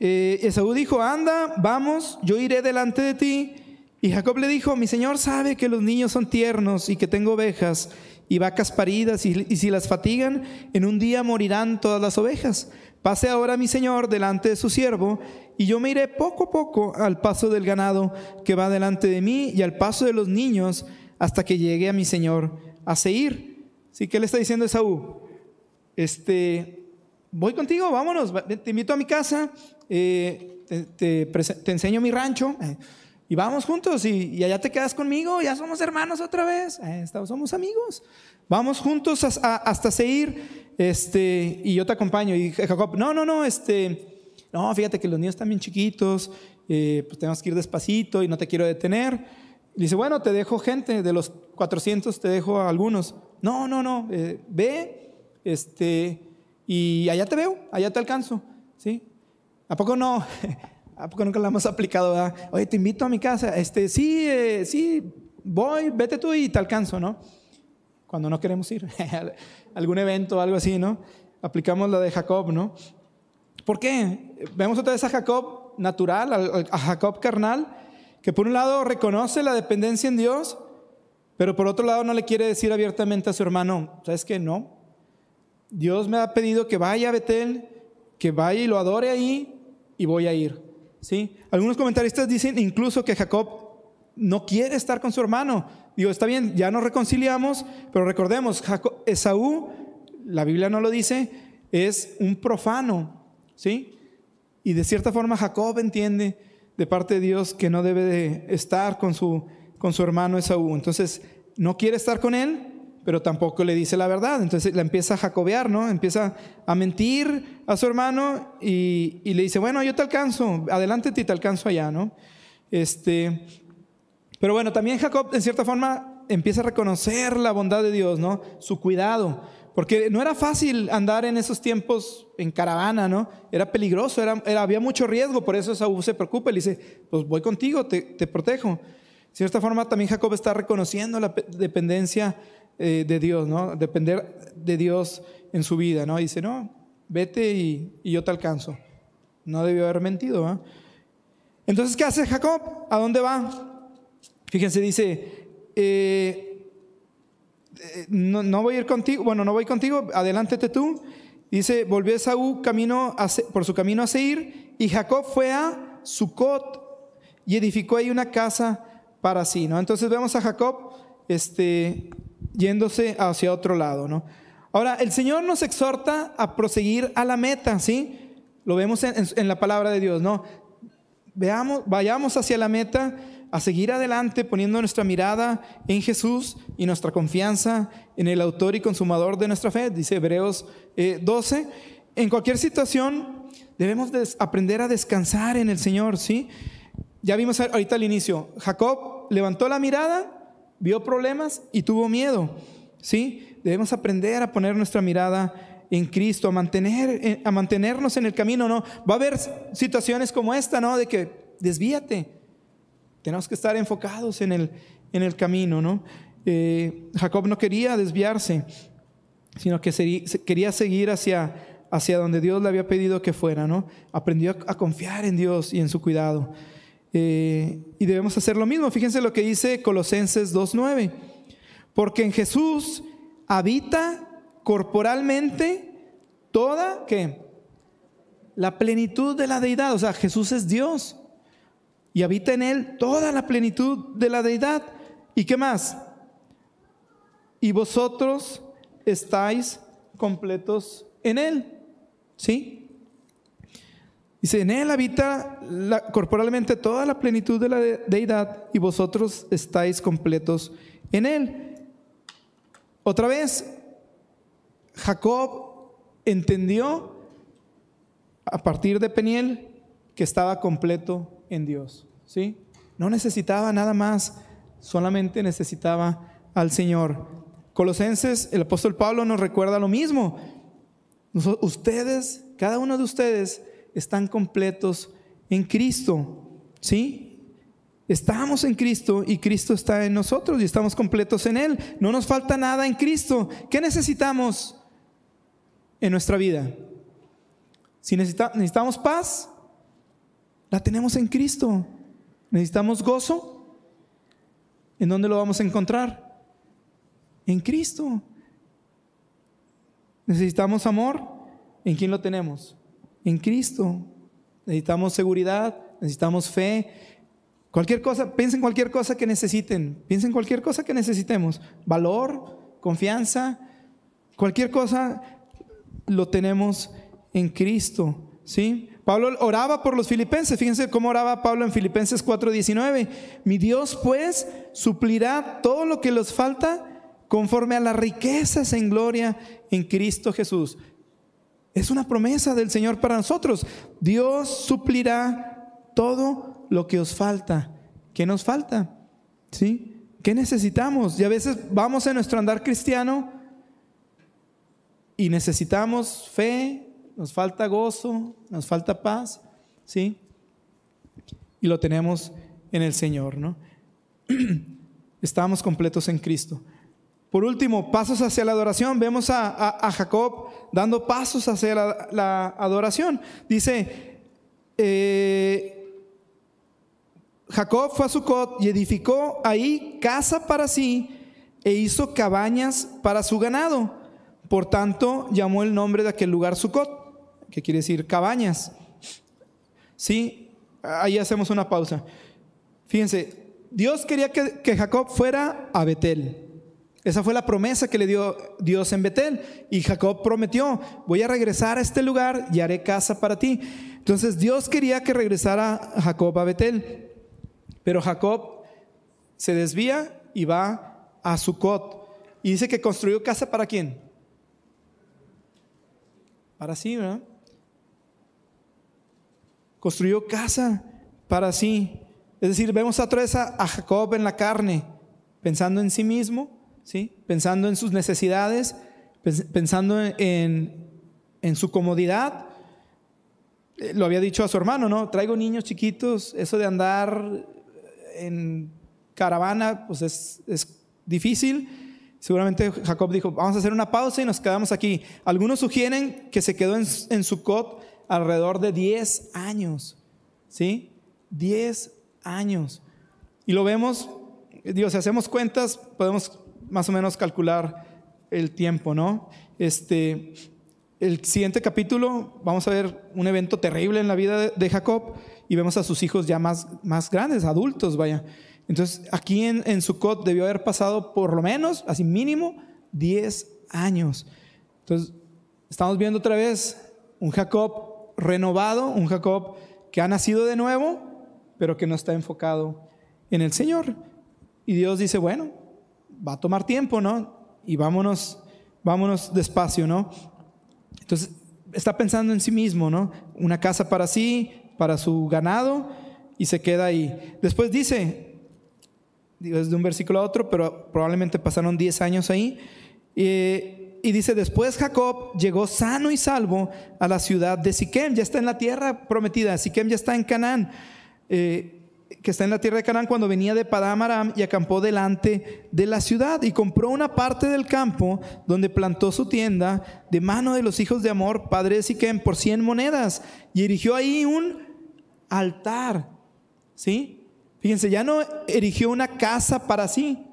eh, Esaú dijo, anda, vamos, yo iré delante de ti. Y Jacob le dijo, mi Señor sabe que los niños son tiernos y que tengo ovejas y vacas paridas y, si las fatigan, en un día morirán todas las ovejas. Pase ahora mi Señor delante de su siervo y yo me iré poco a poco al paso del ganado que va delante de mí y al paso de los niños hasta que llegue a mi Señor a Seir. ¿Sí? ¿Qué le está diciendo Esaú? Este, voy contigo, vámonos, te invito a mi casa, eh, te, enseño mi rancho eh, y vamos juntos y, allá te quedas conmigo, ya somos hermanos otra vez, eh, somos amigos. Vamos juntos hasta Seir este, y yo te acompaño. Y Jacob, no, no, no, este, no, fíjate que los niños están bien chiquitos, pues tenemos que ir despacito y no te quiero detener. Dice, bueno, te dejo gente, de los 400 te dejo a algunos. No, no, no, eh, ve, este, y allá te veo, allá te alcanzo, ¿sí? ¿A poco no? ¿A poco nunca la hemos aplicado? Oye, te invito a mi casa, este, sí, eh, sí, voy, vete tú y te alcanzo, ¿no? Cuando no queremos ir, algún evento o algo así, ¿no? Aplicamos la de Jacob, ¿no? ¿Por qué? Vemos otra vez a Jacob natural, a Jacob carnal, que por un lado reconoce la dependencia en Dios, pero por otro lado no le quiere decir abiertamente a su hermano, ¿sabes qué? No. Dios me ha pedido que vaya a Betel, que vaya y lo adore ahí y voy a ir. ¿Sí? Algunos comentaristas dicen incluso que Jacob no quiere estar con su hermano. Digo, está bien, ya nos reconciliamos, pero recordemos, Esaú, la Biblia no lo dice, es un profano, ¿sí? Y de cierta forma Jacob entiende de parte de Dios que no debe de estar con su, con su hermano Esaú. Entonces, no quiere estar con él, pero tampoco le dice la verdad. Entonces la empieza a jacobear, ¿no? Empieza a mentir a su hermano y, le dice, bueno, yo te alcanzo, adelante y te alcanzo allá, ¿no? Este, pero bueno, también Jacob, en cierta forma, empieza a reconocer la bondad de Dios, ¿no? Su cuidado. Porque no era fácil andar en esos tiempos en caravana, ¿no? Era peligroso, era, había mucho riesgo, por eso Saúl se preocupa y le dice, pues voy contigo, te, protejo. De cierta forma también Jacob está reconociendo la dependencia eh, de Dios, ¿no? Depender de Dios en su vida, ¿no? dice, no, vete y, yo te alcanzo. No debió haber mentido, ¿no? Entonces, ¿qué hace Jacob? ¿A dónde va? Fíjense, dice, eh, eh, no, voy a ir contigo, bueno, no voy contigo, adelántate tú. Dice, volvió Esaú camino por su camino a Seir y Jacob fue a Sucot y edificó ahí una casa para sí, ¿no? Entonces vemos a Jacob este, yéndose hacia otro lado, ¿no? Ahora, el Señor nos exhorta a proseguir a la meta, ¿sí? Lo vemos en, la palabra de Dios, ¿no? Veamos, vayamos hacia la meta a seguir adelante poniendo nuestra mirada en Jesús y nuestra confianza en el autor y consumador de nuestra fe, dice Hebreos 12. Eh, en cualquier situación debemos aprender a descansar en el Señor, ¿sí? Ya vimos ahorita al inicio, Jacob levantó la mirada, vio problemas y tuvo miedo, ¿sí? Debemos aprender a poner nuestra mirada en Cristo, a, mantener, eh, a mantenernos en el camino, ¿no? Va a haber situaciones como esta, ¿no? De que desvíate, tenemos que estar enfocados en el, en el camino, ¿no? Eh, Jacob no quería desviarse, sino que quería seguir hacia, hacia donde Dios le había pedido que fuera, ¿no? Aprendió a, confiar en Dios y en su cuidado. Eh, y debemos hacer lo mismo. Fíjense lo que dice Colosenses 2.9. Porque en Jesús habita corporalmente toda, ¿qué? La plenitud de la deidad. O sea, Jesús es Dios y habita en él toda la plenitud de la deidad. ¿Y qué más? Y vosotros estáis completos en él. ¿Sí? Dice, en él habita corporalmente toda la plenitud de la deidad y vosotros estáis completos en él. Otra vez, Jacob entendió a partir de Peniel que estaba completo en Dios. ¿sí? No necesitaba nada más, solamente necesitaba al Señor. Colosenses, el apóstol Pablo nos recuerda lo mismo. Ustedes, cada uno de ustedes, están completos en Cristo. ¿Sí? Estamos en Cristo y Cristo está en nosotros y estamos completos en Él. No nos falta nada en Cristo. ¿Qué necesitamos en nuestra vida? Si necesitamos paz, la tenemos en Cristo. Necesitamos gozo. ¿En dónde lo vamos a encontrar? En Cristo. Necesitamos amor. ¿En quién lo tenemos? En Cristo. Necesitamos seguridad, necesitamos fe. Cualquier cosa, piensen cualquier cosa que necesiten, piensen cualquier cosa que necesitemos. Valor, confianza, cualquier cosa lo tenemos en Cristo. ¿sí? Pablo oraba por los filipenses. Fíjense cómo oraba Pablo en Filipenses 4:19. Mi Dios pues suplirá todo lo que les falta conforme a las riquezas en gloria en Cristo Jesús. Es una promesa del Señor para nosotros. Dios suplirá todo lo que os falta. ¿Qué nos falta? ¿Sí? ¿Qué necesitamos? Y a veces vamos en nuestro andar cristiano y necesitamos fe, nos falta gozo, nos falta paz, ¿sí? Y lo tenemos en el Señor, ¿no? Estamos completos en Cristo. Por último, pasos hacia la adoración. Vemos a, Jacob dando pasos hacia la, adoración. Dice, eh, Jacob fue a Sucot y edificó ahí casa para sí e hizo cabañas para su ganado. Por tanto, llamó el nombre de aquel lugar Sucot, que quiere decir cabañas. Sí, ahí hacemos una pausa. Fíjense, Dios quería que, que Jacob fuera a Betel. Esa fue la promesa que le dio Dios en Betel. Y Jacob prometió, voy a regresar a este lugar y haré casa para ti. Entonces Dios quería que regresara Jacob a Betel. Pero Jacob se desvía y va a Sucot. Y dice que construyó casa para quién? Para sí, ¿verdad? Construyó casa para sí. Es decir, vemos otra vez a Jacob en la carne, pensando en sí mismo Pensando en sus necesidades, pensando en, su comodidad. Eh, lo había dicho a su hermano, ¿no? Traigo niños chiquitos, eso de andar en caravana, pues es, difícil. Seguramente Jacob dijo, vamos a hacer una pausa y nos quedamos aquí. Algunos sugieren que se quedó en, en Sucot alrededor de 10 años, ¿sí? 10 años. Y lo vemos, Dios, si hacemos cuentas, podemos más o menos calcular el tiempo, ¿no? Este, el siguiente capítulo vamos a ver un evento terrible en la vida de Jacob y vemos a sus hijos ya más, más grandes, adultos, vaya. Entonces, aquí en, en Sucot debió haber pasado por lo menos, así mínimo, 10 años. Entonces, estamos viendo otra vez un Jacob renovado, un Jacob que ha nacido de nuevo, pero que no está enfocado en el Señor. Y Dios dice, bueno, va a tomar tiempo, ¿no? Y vámonos, vámonos despacio, ¿no? Entonces, está pensando en sí mismo, ¿no? Una casa para sí, para su ganado, y se queda ahí. Después dice, un versículo a otro, pero probablemente pasaron 10 años ahí, y dice, después Jacob llegó sano y salvo a la ciudad de Siquem, ya está en la tierra prometida, Siquem ya está en Canaán. Eh, que está en la tierra de Canaán cuando venía de Padam y acampó delante de la ciudad y compró una parte del campo donde plantó su tienda de mano de los hijos de Amor, padre de Siquem, por 100 monedas y erigió ahí un altar. ¿Sí? Fíjense, ya no erigió una casa para sí.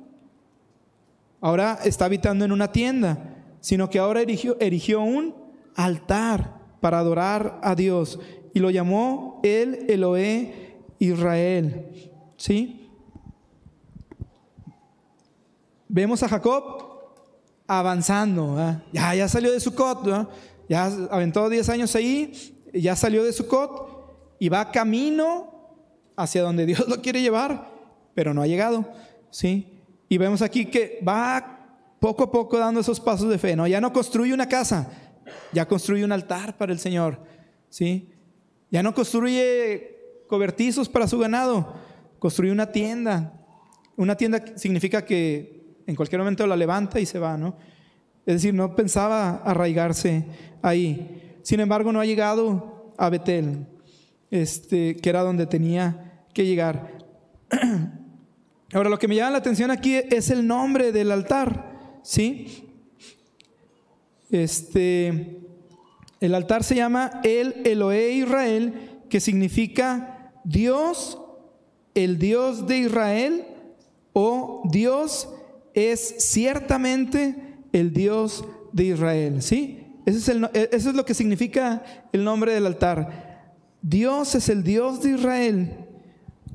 Ahora está habitando en una tienda, sino que ahora erigió, erigió un altar para adorar a Dios y lo llamó el Eloé Israel. ¿Sí? Vemos a Jacob avanzando. Ya, ya salió de Sucot, ya aventó 10 años ahí, ya salió de Sucot y va camino hacia donde Dios lo quiere llevar, pero no ha llegado, ¿sí? Y vemos aquí que va poco a poco dando esos pasos de fe, ¿no? Ya no construye una casa, ya construye un altar para el Señor, ¿sí? Ya no construye cobertizos para su ganado, construye una tienda. Una tienda significa que en cualquier momento la levanta y se va, ¿no? Es decir, no pensaba arraigarse ahí. Sin embargo, no ha llegado a Betel, este, que era donde tenía que llegar. Ahora, lo que me llama la atención aquí es el nombre del altar, ¿sí? Este, el altar se llama El Elohe Israel, que significa Dios, el Dios de Israel, o Dios es ciertamente el Dios de Israel, ¿sí? Eso es, e, eso es lo que significa el nombre del altar. Dios es el Dios de Israel,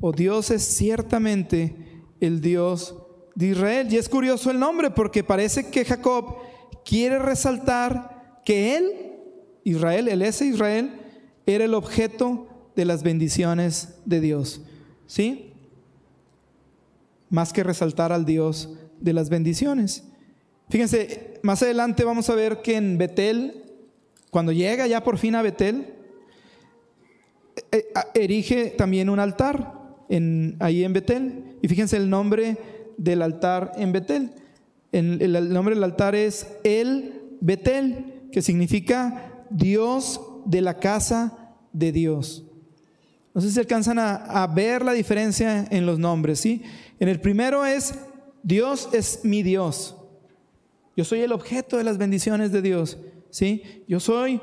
o Dios es ciertamente el Dios de Israel. Y es curioso el nombre porque parece que Jacob quiere resaltar que él, Israel, el ese Israel, era el objeto de las bendiciones de Dios. ¿Sí? Más que resaltar al Dios de las bendiciones. Fíjense, más adelante vamos a ver que en Betel, cuando llega ya por fin a Betel, eh, eh, erige también un altar en, ahí en Betel. Y fíjense el nombre del altar en Betel. el nombre del altar es El Betel, que significa Dios de la casa de Dios. No sé si alcanzan a, ver la diferencia en los nombres, ¿sí? En el primero es, Dios es mi Dios. Yo soy el objeto de las bendiciones de Dios, ¿sí? Yo soy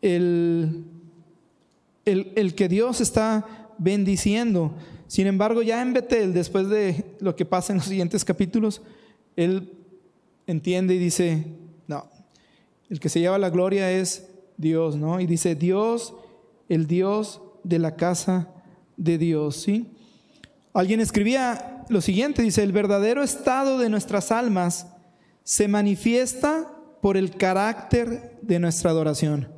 el, el, el que Dios está bendiciendo. Sin embargo, ya en Betel, después de lo que pasa en los siguientes capítulos, él entiende y dice, no, el que se lleva la gloria es Dios, ¿no? Y dice, Dios, el Dios de la casa de Dios, ¿sí? Alguien escribía lo siguiente, dice, el verdadero estado de nuestras almas se manifiesta por el carácter de nuestra adoración,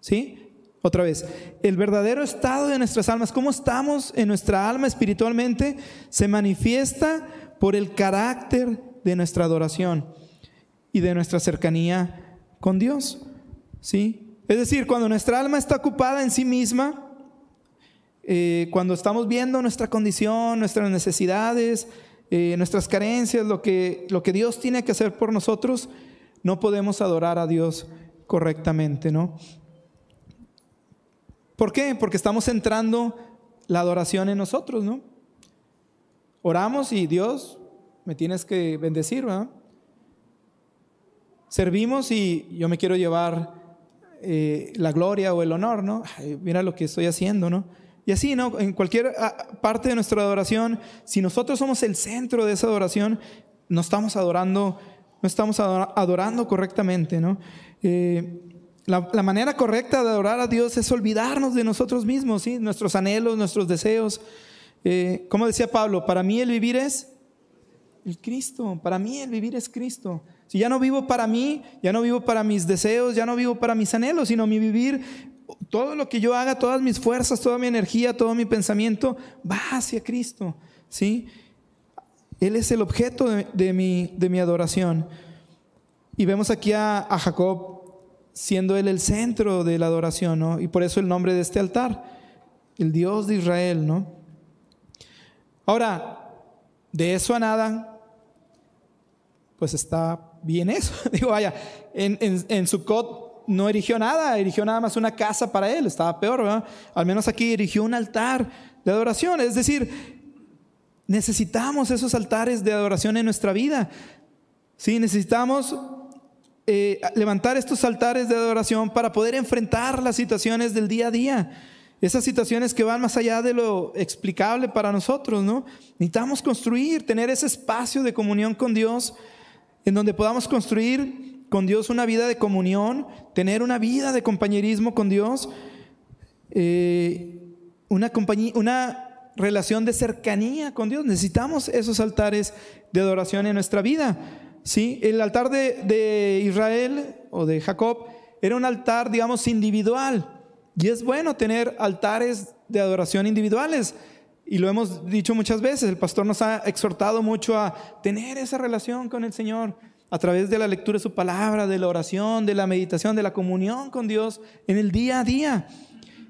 ¿sí? Otra vez, el verdadero estado de nuestras almas, cómo estamos en nuestra alma espiritualmente, se manifiesta por el carácter de nuestra adoración y de nuestra cercanía con Dios. ¿Sí? Es decir, cuando nuestra alma está ocupada en sí misma, eh, cuando estamos viendo nuestra condición, nuestras necesidades, eh, nuestras carencias, lo que, lo que Dios tiene que hacer por nosotros, no podemos adorar a Dios correctamente, ¿no? ¿Por qué? Porque estamos centrando la adoración en nosotros, ¿no? Oramos y Dios, me tienes que bendecir, ¿verdad? Servimos y yo me quiero llevar eh, la gloria o el honor, ¿no? mira lo que estoy haciendo, ¿no? Y así, ¿no? En cualquier ah, parte de nuestra adoración, si nosotros somos el centro de esa adoración, no estamos adorando, no estamos adorando correctamente, ¿no? Eh, la, manera correcta de adorar a Dios es olvidarnos de nosotros mismos, ¿sí? nuestros anhelos, nuestros deseos. Eh, como decía Pablo, para mí el vivir es el Cristo, para mí el vivir es Cristo. Si ya no vivo para mí, ya no vivo para mis deseos, ya no vivo para mis anhelos, sino mi vivir, todo lo que yo haga, todas mis fuerzas, toda mi energía, todo mi pensamiento va hacia Cristo. ¿sí? Él es el objeto de, mi, adoración. Y vemos aquí a, a Jacob siendo Él el centro de la adoración, ¿no? Y por eso el nombre de este altar, el Dios de Israel, ¿no? Ahora, de eso a nada, pues está bien eso. Digo, vaya, en, en, en Sukkot no erigió nada, erigió nada más una casa para él, estaba peor. Al menos aquí erigió un altar de adoración, es decir, necesitamos esos altares de adoración en nuestra vida. Sí, necesitamos eh, levantar estos altares de adoración para poder enfrentar las situaciones del día a día. Esas situaciones que van más allá de lo explicable para nosotros, ¿no? Necesitamos construir, tener ese espacio de comunión con Dios, en donde podamos construir con Dios una vida de comunión, tener una vida de compañerismo con Dios, eh, una, compañía, una relación de cercanía con Dios. Necesitamos esos altares de adoración en nuestra vida. ¿sí? El altar de, Israel o de Jacob era un altar, digamos, individual. Y es bueno tener altares de adoración individuales. Y lo hemos dicho muchas veces, el pastor nos ha exhortado mucho a tener esa relación con el Señor a través de la lectura de su palabra, de la oración, de la meditación, de la comunión con Dios en el día a día.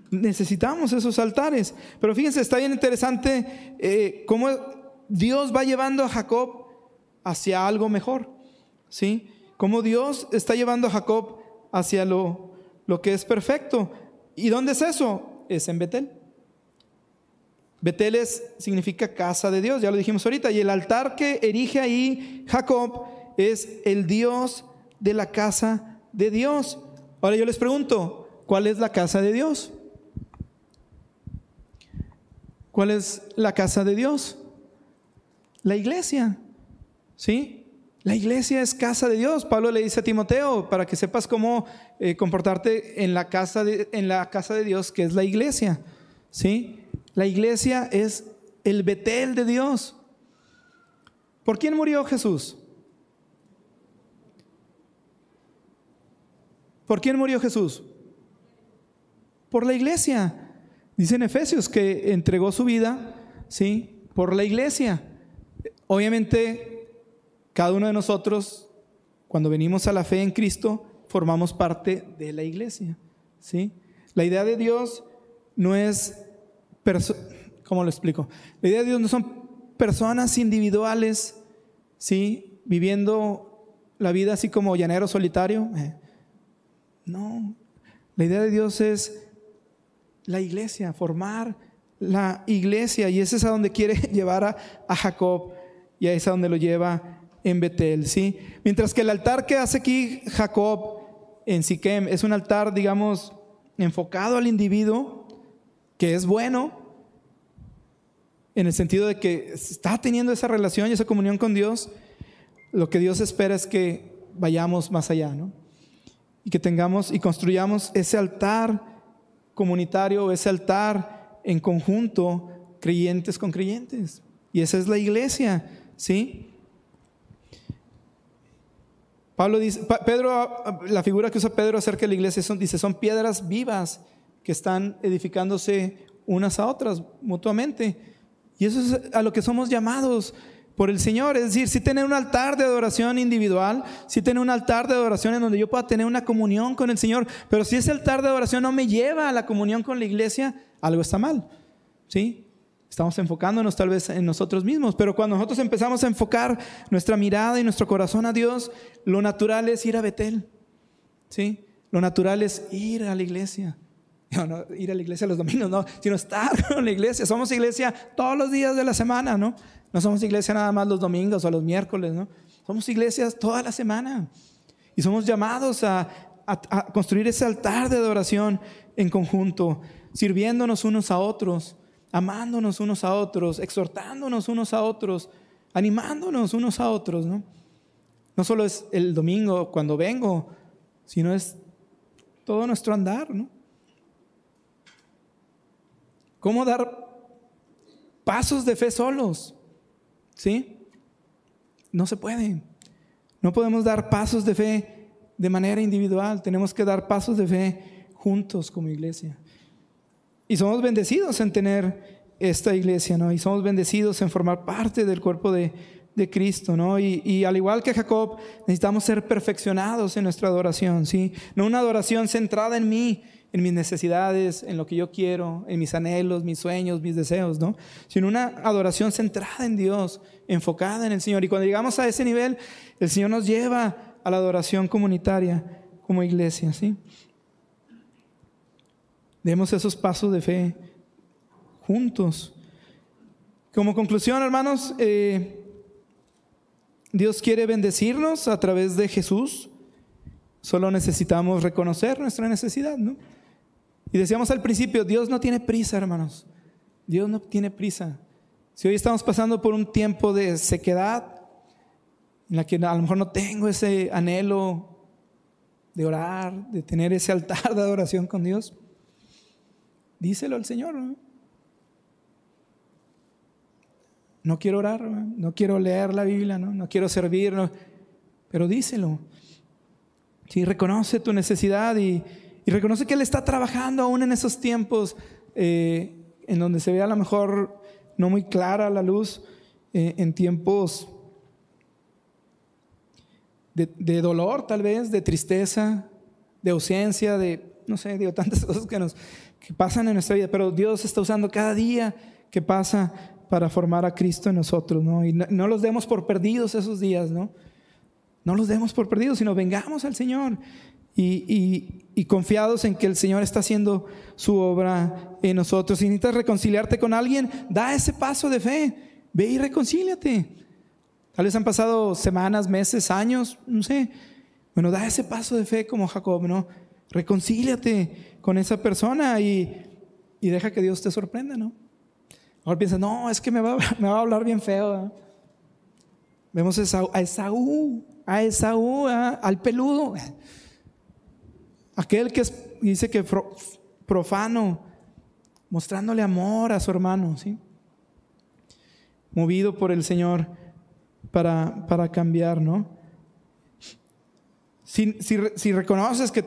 Necesitamos esos altares. Pero fíjense, está bien interesante eh, cómo Dios va llevando a Jacob hacia algo mejor. ¿Sí? Cómo Dios está llevando a Jacob hacia lo, lo que es perfecto. ¿Y dónde es eso? Es en Betel. Betel significa casa de Dios, ya lo dijimos ahorita. Y el altar que erige ahí Jacob es el Dios de la casa de Dios. Ahora yo les pregunto, ¿cuál es la casa de Dios? ¿Cuál es la casa de Dios? La iglesia. ¿Sí? La iglesia es casa de Dios. Pablo le dice a Timoteo, para que sepas cómo eh, comportarte en la, casa de, en la casa de Dios, que es la iglesia. ¿Sí? La iglesia es el Betel de Dios. ¿Por quién murió Jesús? ¿Por quién murió Jesús? Por la iglesia. Dice en Efesios que entregó su vida, ¿sí? Por la iglesia. Obviamente cada uno de nosotros, cuando venimos a la fe en Cristo, formamos parte de la iglesia. ¿sí? La idea de Dios no es, ¿cómo lo explico? La idea de Dios no son personas individuales, ¿sí? viviendo la vida así como llanero solitario. Eh, no, la idea de Dios es la iglesia, formar la iglesia, y ese es a donde quiere llevar a, a Jacob, y a ese a donde lo lleva en Betel, ¿sí? Mientras que el altar que hace aquí Jacob en Siquem es un altar, digamos, enfocado al individuo, que es bueno, en el sentido de que está teniendo esa relación y esa comunión con Dios, lo que Dios espera es que vayamos más allá, ¿no? Y que tengamos y construyamos ese altar comunitario, ese altar en conjunto, creyentes con creyentes. Y esa es la iglesia, ¿sí? Pablo dice, Pedro, la figura que usa Pedro acerca de la iglesia dice, son piedras vivas que están edificándose unas a otras mutuamente. Y eso es a lo que somos llamados por el Señor. Es decir, si tener un altar de adoración individual, si tener un altar de adoración en donde yo pueda tener una comunión con el Señor, pero si ese altar de adoración no me lleva a la comunión con la iglesia, algo está mal. ¿Sí? Estamos enfocándonos tal vez en nosotros mismos, pero cuando nosotros empezamos a enfocar nuestra mirada y nuestro corazón a Dios, lo natural es ir a Betel. ¿Sí? Lo natural es ir a la iglesia. No, ir a la iglesia los domingos, no, sino estar con la iglesia. Somos iglesia todos los días de la semana, ¿no? No somos iglesia nada más los domingos o los miércoles, ¿no? Somos iglesias toda la semana. Y somos llamados a, construir ese altar de adoración en conjunto, sirviéndonos unos a otros amándonos unos a otros, exhortándonos unos a otros, animándonos unos a otros, ¿no? No solo es el domingo cuando vengo, sino es todo nuestro andar, ¿no? ¿Cómo dar pasos de fe solos? ¿Sí? No se puede. No podemos dar pasos de fe de manera individual, tenemos que dar pasos de fe juntos como iglesia. Y somos bendecidos en tener esta iglesia, ¿no? Y somos bendecidos en formar parte del cuerpo de, Cristo, ¿no? Y, al igual que Jacob, necesitamos ser perfeccionados en nuestra adoración, ¿sí? No una adoración centrada en mí, en mis necesidades, en lo que yo quiero, en mis anhelos, mis sueños, mis deseos, ¿no? Sino una adoración centrada en Dios, enfocada en el Señor. Y cuando llegamos a ese nivel, el Señor nos lleva a la adoración comunitaria como iglesia, ¿sí? Demos esos pasos de fe juntos. Como conclusión, hermanos, eh, Dios quiere bendecirnos a través de Jesús. Solo necesitamos reconocer nuestra necesidad, ¿no? Y decíamos al principio, Dios no tiene prisa, hermanos. Dios no tiene prisa. Si hoy estamos pasando por un tiempo de sequedad, en la que a lo mejor no tengo ese anhelo de orar, de tener ese altar de adoración con Dios, díselo al Señor. ¿no? quiero orar, no quiero leer la Biblia, no, no quiero servir, pero díselo. Si reconoce tu necesidad y, y reconoce que Él está trabajando aún en esos tiempos eh, en donde se ve a lo mejor no muy clara la luz, eh, en tiempos de, dolor tal vez, de tristeza, de ausencia, de, no sé, digo, tantas cosas que, nos, pasan en nuestra vida, pero Dios está usando cada día que pasa para formar a Cristo en nosotros, ¿no? Y no, los demos por perdidos esos días, ¿no? No los demos por perdidos, sino vengamos al Señor y, y, confiados en que el Señor está haciendo su obra en nosotros. Si necesitas reconciliarte con alguien, da ese paso de fe, ve y reconcíliate. Tal vez han pasado semanas, meses, años, no sé. Bueno, da ese paso de fe como Jacob, ¿no? Reconcíliate con esa persona y, y deja que Dios te sorprenda, ¿no? Ahora piensa, no, es que me va, me va a hablar bien feo. Vemos a a Esaú, a Esaú al peludo. Aquel que dice que profano, mostrándole amor a su hermano, ¿sí? Movido por el Señor para, para cambiar, ¿no? Si, si, reconoces que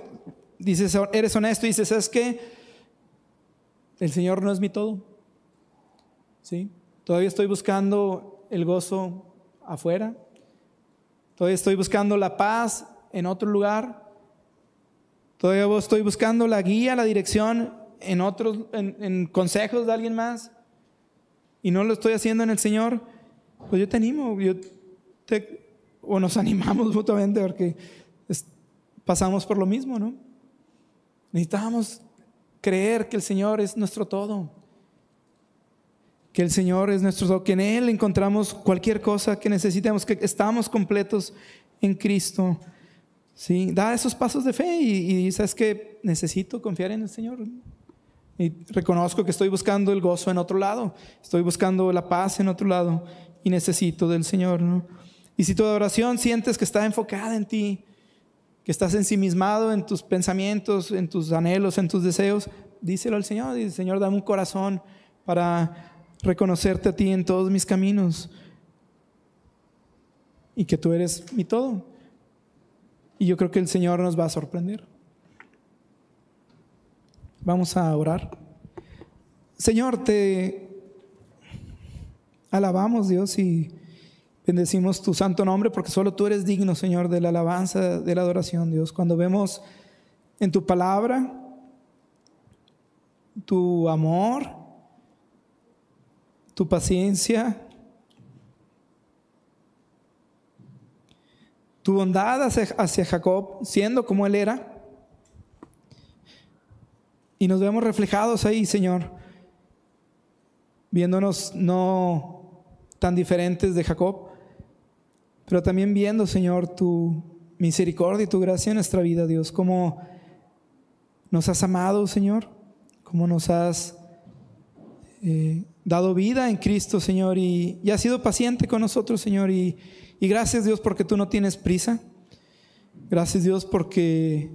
dices, eres honesto y dices, ¿sabes qué? El Señor no es mi todo. ¿Sí? Todavía estoy buscando el gozo afuera. Todavía estoy buscando la paz en otro lugar. Todavía estoy buscando la guía, la dirección en otros, en, consejos de alguien más. Y no lo estoy haciendo en el Señor. Pues yo te animo, yo te, o nos animamos mutuamente porque pasamos por lo mismo, ¿no? Necesitamos creer que el Señor es nuestro todo. Que el Señor es nuestro todo, que en Él encontramos cualquier cosa que necesitemos, que estamos completos en Cristo. ¿sí? Da esos pasos de fe y, y sabes que necesito confiar en el Señor. Y reconozco que estoy buscando el gozo en otro lado, estoy buscando la paz en otro lado y necesito del Señor. Y si tu oración sientes que está enfocada en ti, que estás ensimismado en tus pensamientos, en tus anhelos, en tus deseos, díselo al Señor. Dice, Señor, dame un corazón para reconocerte a ti en todos mis caminos y que tú eres mi todo. Y yo creo que el Señor nos va a sorprender. Vamos a orar. Señor, te alabamos Dios y bendecimos tu santo nombre porque solo tú eres digno, Señor, de la alabanza, de la adoración, Dios. Cuando vemos en tu palabra tu amor, tu paciencia, tu bondad hacia, Jacob, siendo como él era. Y nos vemos reflejados ahí, Señor, viéndonos no tan diferentes de Jacob, pero también viendo, Señor, tu misericordia y tu gracia en nuestra vida, Dios, como nos has amado, Señor, como nos has eh, dado vida en Cristo, Señor, y, y has sido paciente con nosotros, Señor, y y gracias Dios porque tú no tienes prisa. Gracias Dios porque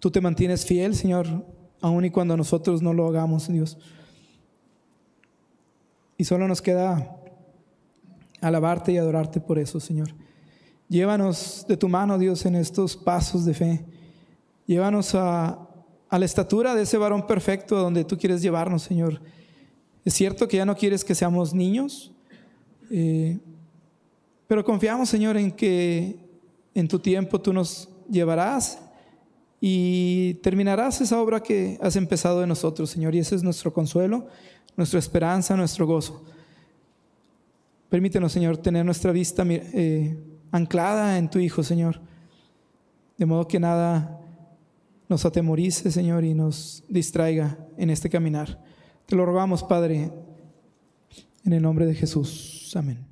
tú te mantienes fiel, Señor, aun y cuando nosotros no lo hagamos, Dios. Y solo nos queda alabarte y adorarte por eso, Señor. Llévanos de tu mano, Dios, en estos pasos de fe. Llévanos a, la estatura de ese varón perfecto a donde tú quieres llevarnos, Señor. Es cierto que ya no quieres que seamos niños, eh, pero confiamos, Señor, en que en tu tiempo tú nos llevarás y terminarás esa obra que has empezado de nosotros, Señor. Y ese es nuestro consuelo, nuestra esperanza, nuestro gozo. Permítenos, Señor, tener nuestra vista eh, anclada en tu Hijo, Señor. De modo que nada nos atemorice, Señor, y nos distraiga en este caminar. Te lo rogamos, Padre, en el nombre de Jesús. Amén.